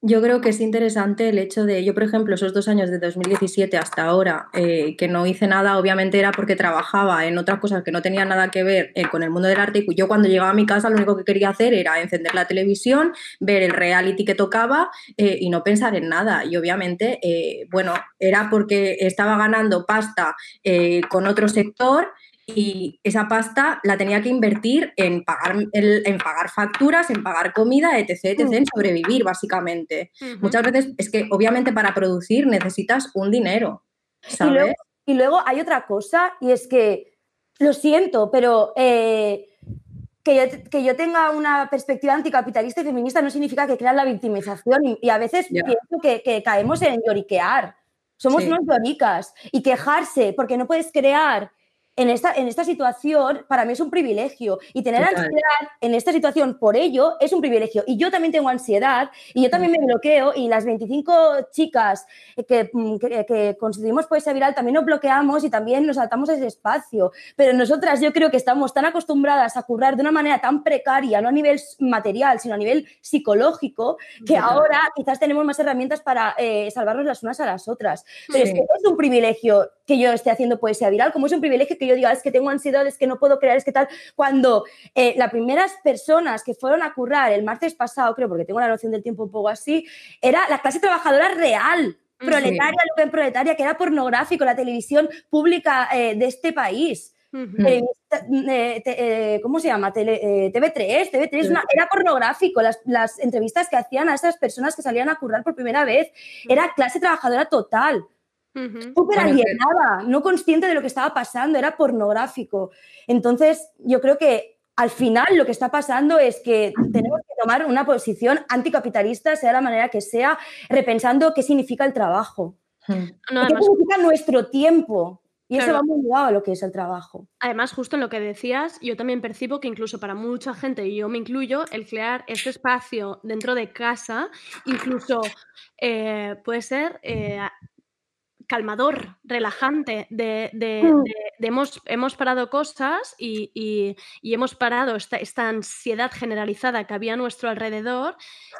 Yo creo que es interesante el hecho de, yo por ejemplo, esos dos años de 2017 hasta ahora, eh, que no hice nada, obviamente era porque trabajaba en otras cosas que no tenían nada que ver eh, con el mundo del arte. Y yo cuando llegaba a mi casa lo único que quería hacer era encender la televisión, ver el reality que tocaba eh, y no pensar en nada. Y obviamente, bueno, era porque estaba ganando pasta con otro sector y esa pasta la tenía que invertir en pagar, el- en pagar facturas, en pagar comida, etc, etc, en sobrevivir, básicamente. Muchas veces es que, obviamente, para producir necesitas un dinero, Y ¿sabes? luego, y luego hay otra cosa, y es que, lo siento, pero eh, que, yo, que yo tenga una perspectiva anticapitalista y feminista no significa que crean la victimización. Y, y a veces pienso que, que caemos en lloriquear. Somos Sí. unos lloricas. Y quejarse porque no puedes crear en esta, en esta situación, para mí es un privilegio. Y tener Total. ansiedad en esta situación por ello es un privilegio. Y yo también tengo ansiedad y yo también me bloqueo. Y las 25 chicas que, mm, que, que conseguimos Poesía Viral también nos bloqueamos y también nos saltamos ese espacio. Pero nosotras yo creo que estamos tan acostumbradas a currar de una manera tan precaria, no a nivel material, sino a nivel psicológico, que Total. ahora quizás tenemos más herramientas para eh, salvarnos las unas a las otras. Pero es que es un privilegio que yo esté haciendo Poesía Viral, como es un privilegio que yo diga, es que tengo ansiedad, es que no puedo crear, es que tal, cuando eh, las primeras personas que fueron a currar el martes pasado, creo, porque tengo la noción del tiempo un poco así, era la clase trabajadora real, proletaria, lo que proletaria, que era pornográfico, la televisión pública eh, de este país. Eh, eh, te- eh, ¿Cómo se llama? Tele- eh, TV3. TV3 una- era pornográfico. Las, las entrevistas que hacían a esas personas que salían a currar por primera vez era clase trabajadora total. Súper Bueno, alienada, no consciente de lo que estaba pasando, era pornográfico. Entonces, yo creo que al final lo que está pasando es que tenemos que tomar una posición anticapitalista, sea la manera que sea, repensando qué significa el trabajo. No, ¿Qué significa nuestro tiempo? Y eso va muy ligado a lo que es el trabajo. Además, justo en lo que decías, yo también percibo que incluso para mucha gente, y yo me incluyo, el crear este espacio dentro de casa, incluso eh, puede ser eh, calmador, relajante, de, de- Mm. de- de hemos, hemos parado cosas y, y- y hemos parado esta, esta ansiedad generalizada que había a nuestro alrededor,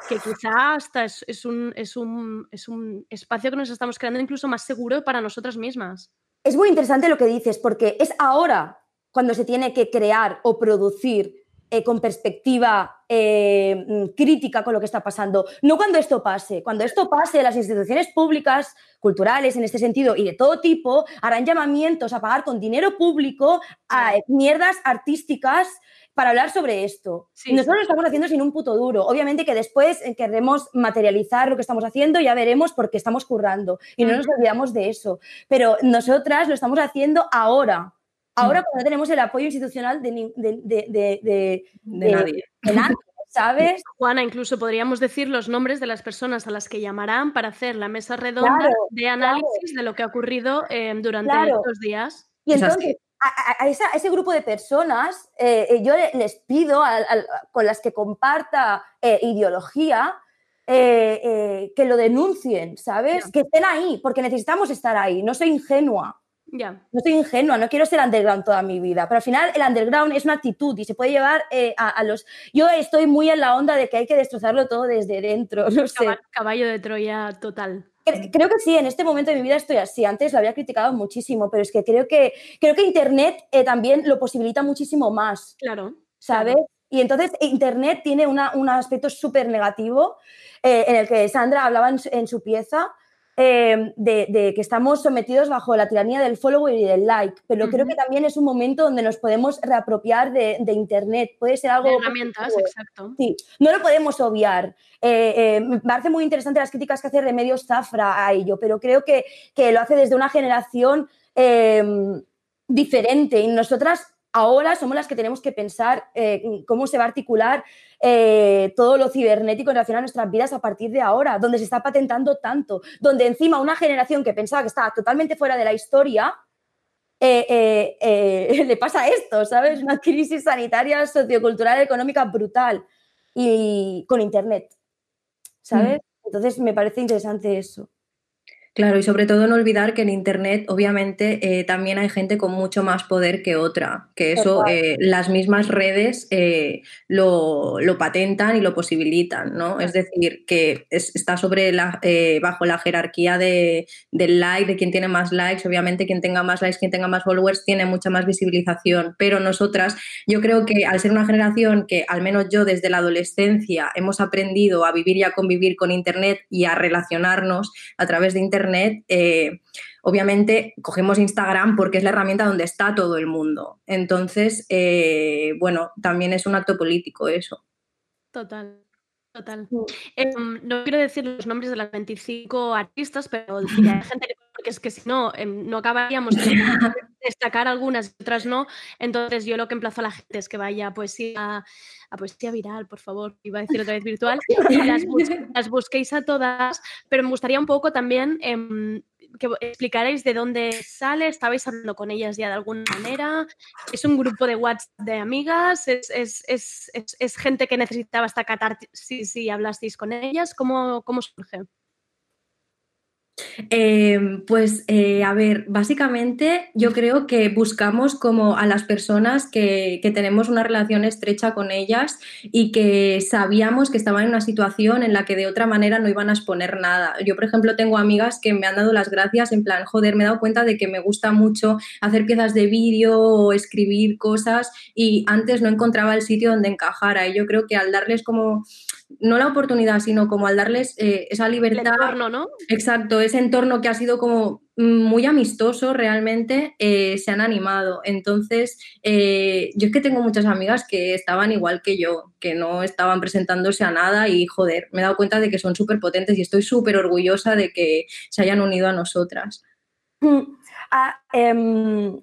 que quizá hasta es, es un, es, un, es un espacio que nos estamos creando incluso más seguro para nosotras mismas. Es muy interesante lo que dices, porque es ahora cuando se tiene que crear o producir eh, con perspectiva eh, mm, crítica con lo que está pasando. No cuando esto pase. Cuando esto pase, las instituciones públicas, culturales en este sentido y de todo tipo, harán llamamientos a pagar con dinero público a eh, mierdas artísticas para hablar sobre esto. Sí, Nosotros lo estamos haciendo sin un puto duro. Obviamente que después eh, querremos materializar lo que estamos haciendo, ya veremos porque estamos currando y no nos olvidamos de eso. Pero nosotras lo estamos haciendo ahora. Ahora cuando no tenemos el apoyo institucional de, ni- de, de- de- de- De nadie. de nadie, ¿sabes? Juana, incluso podríamos decir los nombres de las personas a las que llamarán para hacer la mesa redonda Claro, de análisis de lo que ha ocurrido eh, durante Claro. estos días. Y entonces, a, a- a esa- a ese grupo de personas, eh, eh, yo le- les pido con las que comparta eh, ideología eh, eh, que lo denuncien, ¿sabes? Que estén ahí, porque necesitamos estar ahí. No soy ingenua. No soy ingenua, no quiero ser underground toda mi vida, pero al final el underground es una actitud y se puede llevar eh, a, a los... Yo estoy muy en la onda de que hay que destrozarlo todo desde dentro, no sé. Caba- Caballo de Troya total. Cre- Creo que sí, en este momento de mi vida estoy así. Antes lo había criticado muchísimo, pero es que creo que, creo que Internet eh, también lo posibilita muchísimo más. Claro. ¿Sabes? Y entonces Internet tiene una- un aspecto súper negativo eh, en el que Sandra hablaba en su pieza. Eh, de, de que estamos sometidos bajo la tiranía del follower y del like, pero creo que también es un momento donde nos podemos reapropiar de, de Internet. Puede ser algo De herramientas, positivo. exacto. Sí, no lo podemos obviar. Eh, eh, me parece muy interesante las críticas que hace Remedios Zafra a ello, pero creo que, que lo hace desde una generación eh, diferente y nosotras ahora somos las que tenemos que pensar eh, cómo se va a articular eh, todo lo cibernético en relación a nuestras vidas a partir de ahora, donde se está patentando tanto, donde encima una generación que pensaba que estaba totalmente fuera de la historia, eh, le pasa esto, ¿sabes? Una crisis sanitaria, sociocultural, económica brutal y con Internet, ¿sabes? Entonces me parece interesante eso. Claro, y sobre todo no olvidar que en Internet, obviamente, eh, también hay gente con mucho más poder que otra, que eso eh, las mismas redes eh, lo, lo patentan y lo posibilitan, ¿no? Es decir, que es- está sobre la, bajo la jerarquía de, del like, de quien tiene más likes, obviamente quien tenga más likes, quien tenga más followers, tiene mucha más visibilización, pero nosotras, yo creo que al ser una generación que, al menos yo desde la adolescencia, hemos aprendido a vivir y a convivir con Internet y a relacionarnos a través de Internet, eh, obviamente cogemos Instagram porque es la herramienta donde está todo el mundo. Entonces, eh, bueno, también es un acto político eso. Total. Total. Em, no quiero decir los nombres de las 25 artistas, pero a gente que, porque es que si no, em, no acabaríamos de destacar algunas otras no. Entonces, yo lo que emplazo a la gente es que vaya a poesía, a poesía viral, por favor, iba a decir otra vez virtual, y las, bus- las busquéis a todas, pero me gustaría un poco también em, que explicarais de dónde sale, estabais hablando con ellas ya de alguna manera, es un grupo de WhatsApp de amigas, es, es- es- es- gente que necesitaba esta catarsis y hablasteis con ellas, ¿cómo, cómo surge? Eh, pues eh, a ver, básicamente yo creo que buscamos como a las personas que, que tenemos una relación estrecha con ellas y que sabíamos que estaban en una situación en la que de otra manera no iban a exponer nada. Yo, por ejemplo, tengo amigas que me han dado las gracias en plan, joder, me he dado cuenta de que me gusta mucho hacer piezas de vídeo o escribir cosas y antes no encontraba el sitio donde encajara. Y yo creo que al darles como no la oportunidad, sino como al darles eh, esa libertad. entorno, ¿no? Exacto, ese entorno que ha sido como muy amistoso realmente, eh, se han animado. Entonces, eh, yo es que tengo muchas amigas que estaban igual que yo, que no estaban presentándose a nada y joder, me he dado cuenta de que son súper potentes y estoy súper orgullosa de que se hayan unido a nosotras. Ah, em,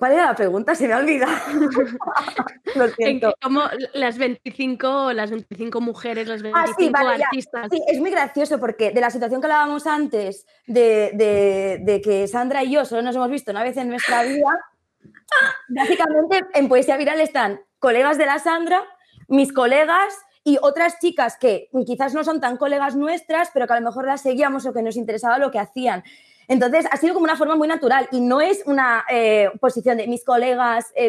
¿Cuál era la pregunta? Se me ha olvidado. Lo En siento. como las 25, las 25 mujeres, las 25 Ah, sí, vale, ya. artistas. Sí, es muy gracioso porque de la situación que hablábamos antes, de, de- de que Sandra y yo solo nos hemos visto una vez en nuestra vida, básicamente en Poesía Viral están colegas de la Sandra, mis colegas y otras chicas que quizás no son tan colegas nuestras, pero que a lo mejor las seguíamos o que nos interesaba lo que hacían. Entonces, ha sido como una forma muy natural y no es una eh, posición de mis colegas eh,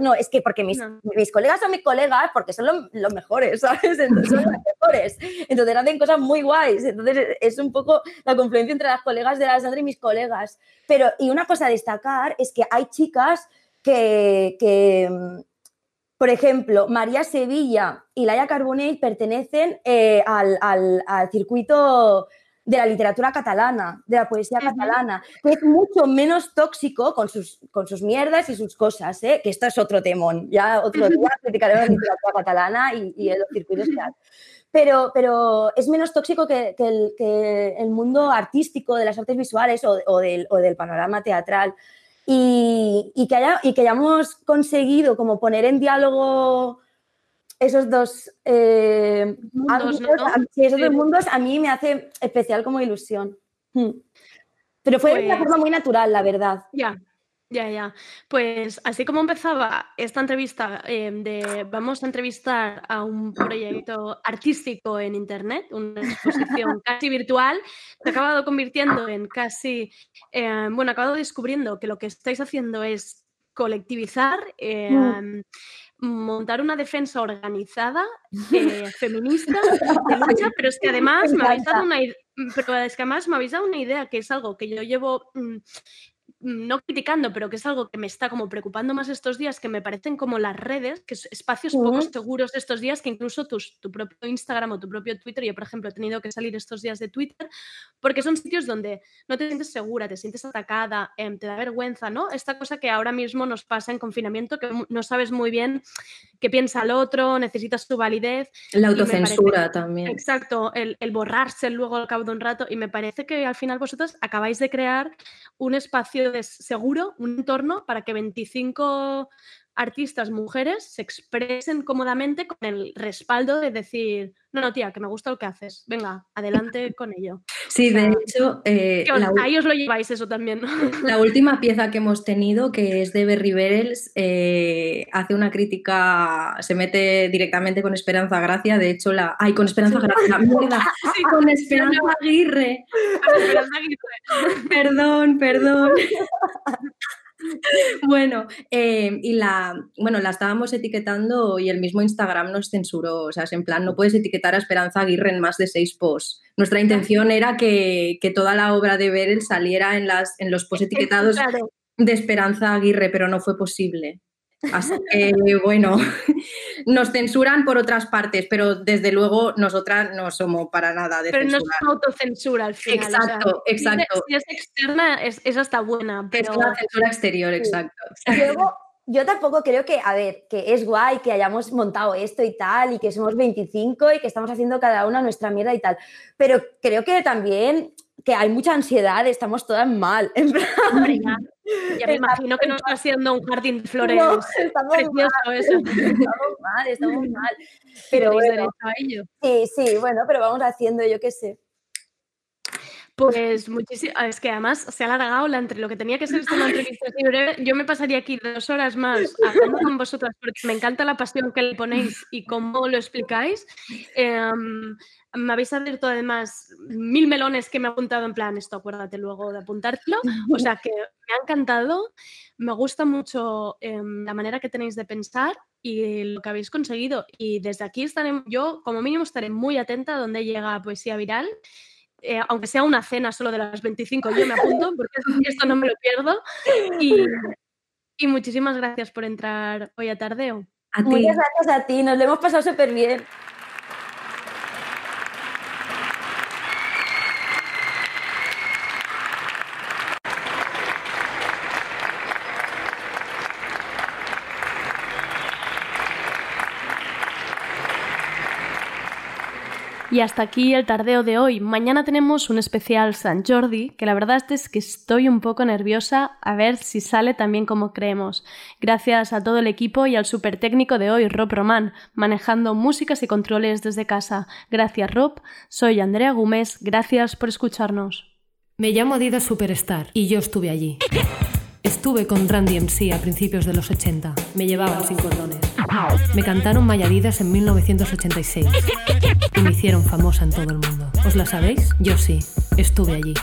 no, es que porque mis, mis colegas son mis colegas porque son lo- los mejores, ¿sabes? Entonces, son los mejores. Entonces, hacen cosas muy guays. Entonces, es un poco la confluencia entre las colegas de la Sandra y mis colegas. Pero, y una cosa a destacar es que hay chicas que, que, por ejemplo, María Sevilla y Laia Carbonell pertenecen eh, al, al- al circuito de la literatura catalana, de la poesía catalana, que es mucho menos tóxico con sus, con sus mierdas y sus cosas, ¿eh? que esto es otro temón. Ya otro día criticaremos la literatura catalana y, y los circuitos y tal. Pero, pero es menos tóxico que, que el, que el mundo artístico, de las artes visuales o, o del, o del panorama teatral. Y, y que haya, y que hayamos conseguido como poner en diálogo esos dos eh, Mundos, ámbitos, ¿no? a- sí, esos Sí. dos mundos a mí me hace especial como ilusión. Mm. Pero fue de una Pues- forma muy natural, la verdad. Ya, ya, ya. Pues así como empezaba esta entrevista eh, de vamos a entrevistar a un proyecto artístico en internet, una exposición casi virtual, se ha acabado convirtiendo en casi, eh, bueno, he acabado descubriendo que lo que estáis haciendo es colectivizar, eh, Mm. Montar una defensa organizada, eh, feminista, de lucha, pero es que además Me me habéis dado una idea, pero es que además me habéis dado una idea que es algo que yo llevo mm, no criticando, pero que es algo que me está como preocupando más estos días, que me parecen como las redes, que es espacios poco seguros estos días, que incluso tus- tu propio Instagram o tu propio Twitter, yo por ejemplo he tenido que salir estos días de Twitter, porque son sitios donde no te sientes segura, te sientes atacada, em, te da vergüenza, ¿no? Esta cosa que ahora mismo nos pasa en confinamiento, que no sabes muy bien qué piensa el otro, necesitas tu validez. La parece- autocensura también. Exacto, el, el borrarse luego al cabo de un rato. Y me parece que al final vosotros acabáis de crear un espacio seguro, un entorno para que 25 artistas mujeres se expresen cómodamente con el respaldo de decir, no, no, tía, que me gusta lo que haces, venga, adelante con ello. Sí, O sea, de hecho, eh, la, ahí os lo lleváis eso también. ¿no? la última pieza que hemos tenido, que es de Berry Berels, eh, hace una crítica, se mete directamente con Esperanza Gracia, de hecho, la... ¡Ay, con Esperanza Gracia! ¡Mierda! Sí, Con Esperanza Aguirre. Esperanza Aguirre. Perdón, perdón. Bueno, eh, y la, bueno, la estábamos etiquetando y el mismo Instagram nos censuró. O sea, es en plan, no puedes etiquetar a Esperanza Aguirre en más de seis posts. Nuestra intención era que, que toda la obra de Berel saliera en, las, en los posts etiquetados Claro. de Esperanza Aguirre, pero no fue posible. Así que, bueno, nos censuran por otras partes, pero desde luego nosotras no somos para nada de Pero no es censurar. una autocensura al final. o sea, Exacto, si es- exacto. Si es externa, es, es hasta buena, Es pero... una censura exterior, exacto. Luego, yo tampoco creo que, a ver, que es guay que hayamos montado esto y tal, y que somos 25 y que estamos haciendo cada una nuestra mierda y tal. Pero creo que también que hay mucha ansiedad, estamos todas mal. En plan, Hombre, ya, ya me imagino que no está siendo un jardín de flores No, estamos precioso mal, eso. estamos mal, estamos mal. Pero bueno, derecho a ello. sí, sí, bueno, pero vamos haciendo, yo qué sé. Pues muchísimo. Es que además se ha alargado la entre lo que tenía que ser esto una entrevista así breve. Yo me pasaría aquí dos horas más hablando con vosotras porque me encanta la pasión que le ponéis y cómo lo explicáis. Em, me habéis abierto además mil melones que me he apuntado en plan, esto acuérdate luego de apuntártelo. O sea que me ha encantado, me gusta mucho em, la manera que tenéis de pensar y lo que habéis conseguido. Y desde aquí estaré, yo como mínimo estaré muy atenta a donde llega Poesía Viral. Eh, aunque sea una cena solo de las 25, yo me apunto porque esto no me lo pierdo. Y, y muchísimas gracias por entrar hoy a Tardeo. Muchas gracias a ti, nos lo hemos pasado súper bien. Y hasta aquí el tardeo de hoy. Mañana tenemos un especial San Jordi, que la verdad es que estoy un poco nerviosa a ver si sale también como creemos. Gracias a todo el equipo y al super técnico de hoy, Rob Román, manejando músicas y controles desde casa. Gracias, Rob. Soy Andrea Gómez. Gracias por escucharnos. Me llamo Adidas Superstar y yo estuve allí. Estuve con Randy MC a principios de los 80. Me llevaban sin cordones. Me cantaron Mayadidas en 1986 y me hicieron famosa en todo el mundo. ¿Os la sabéis? Yo sí. Estuve allí.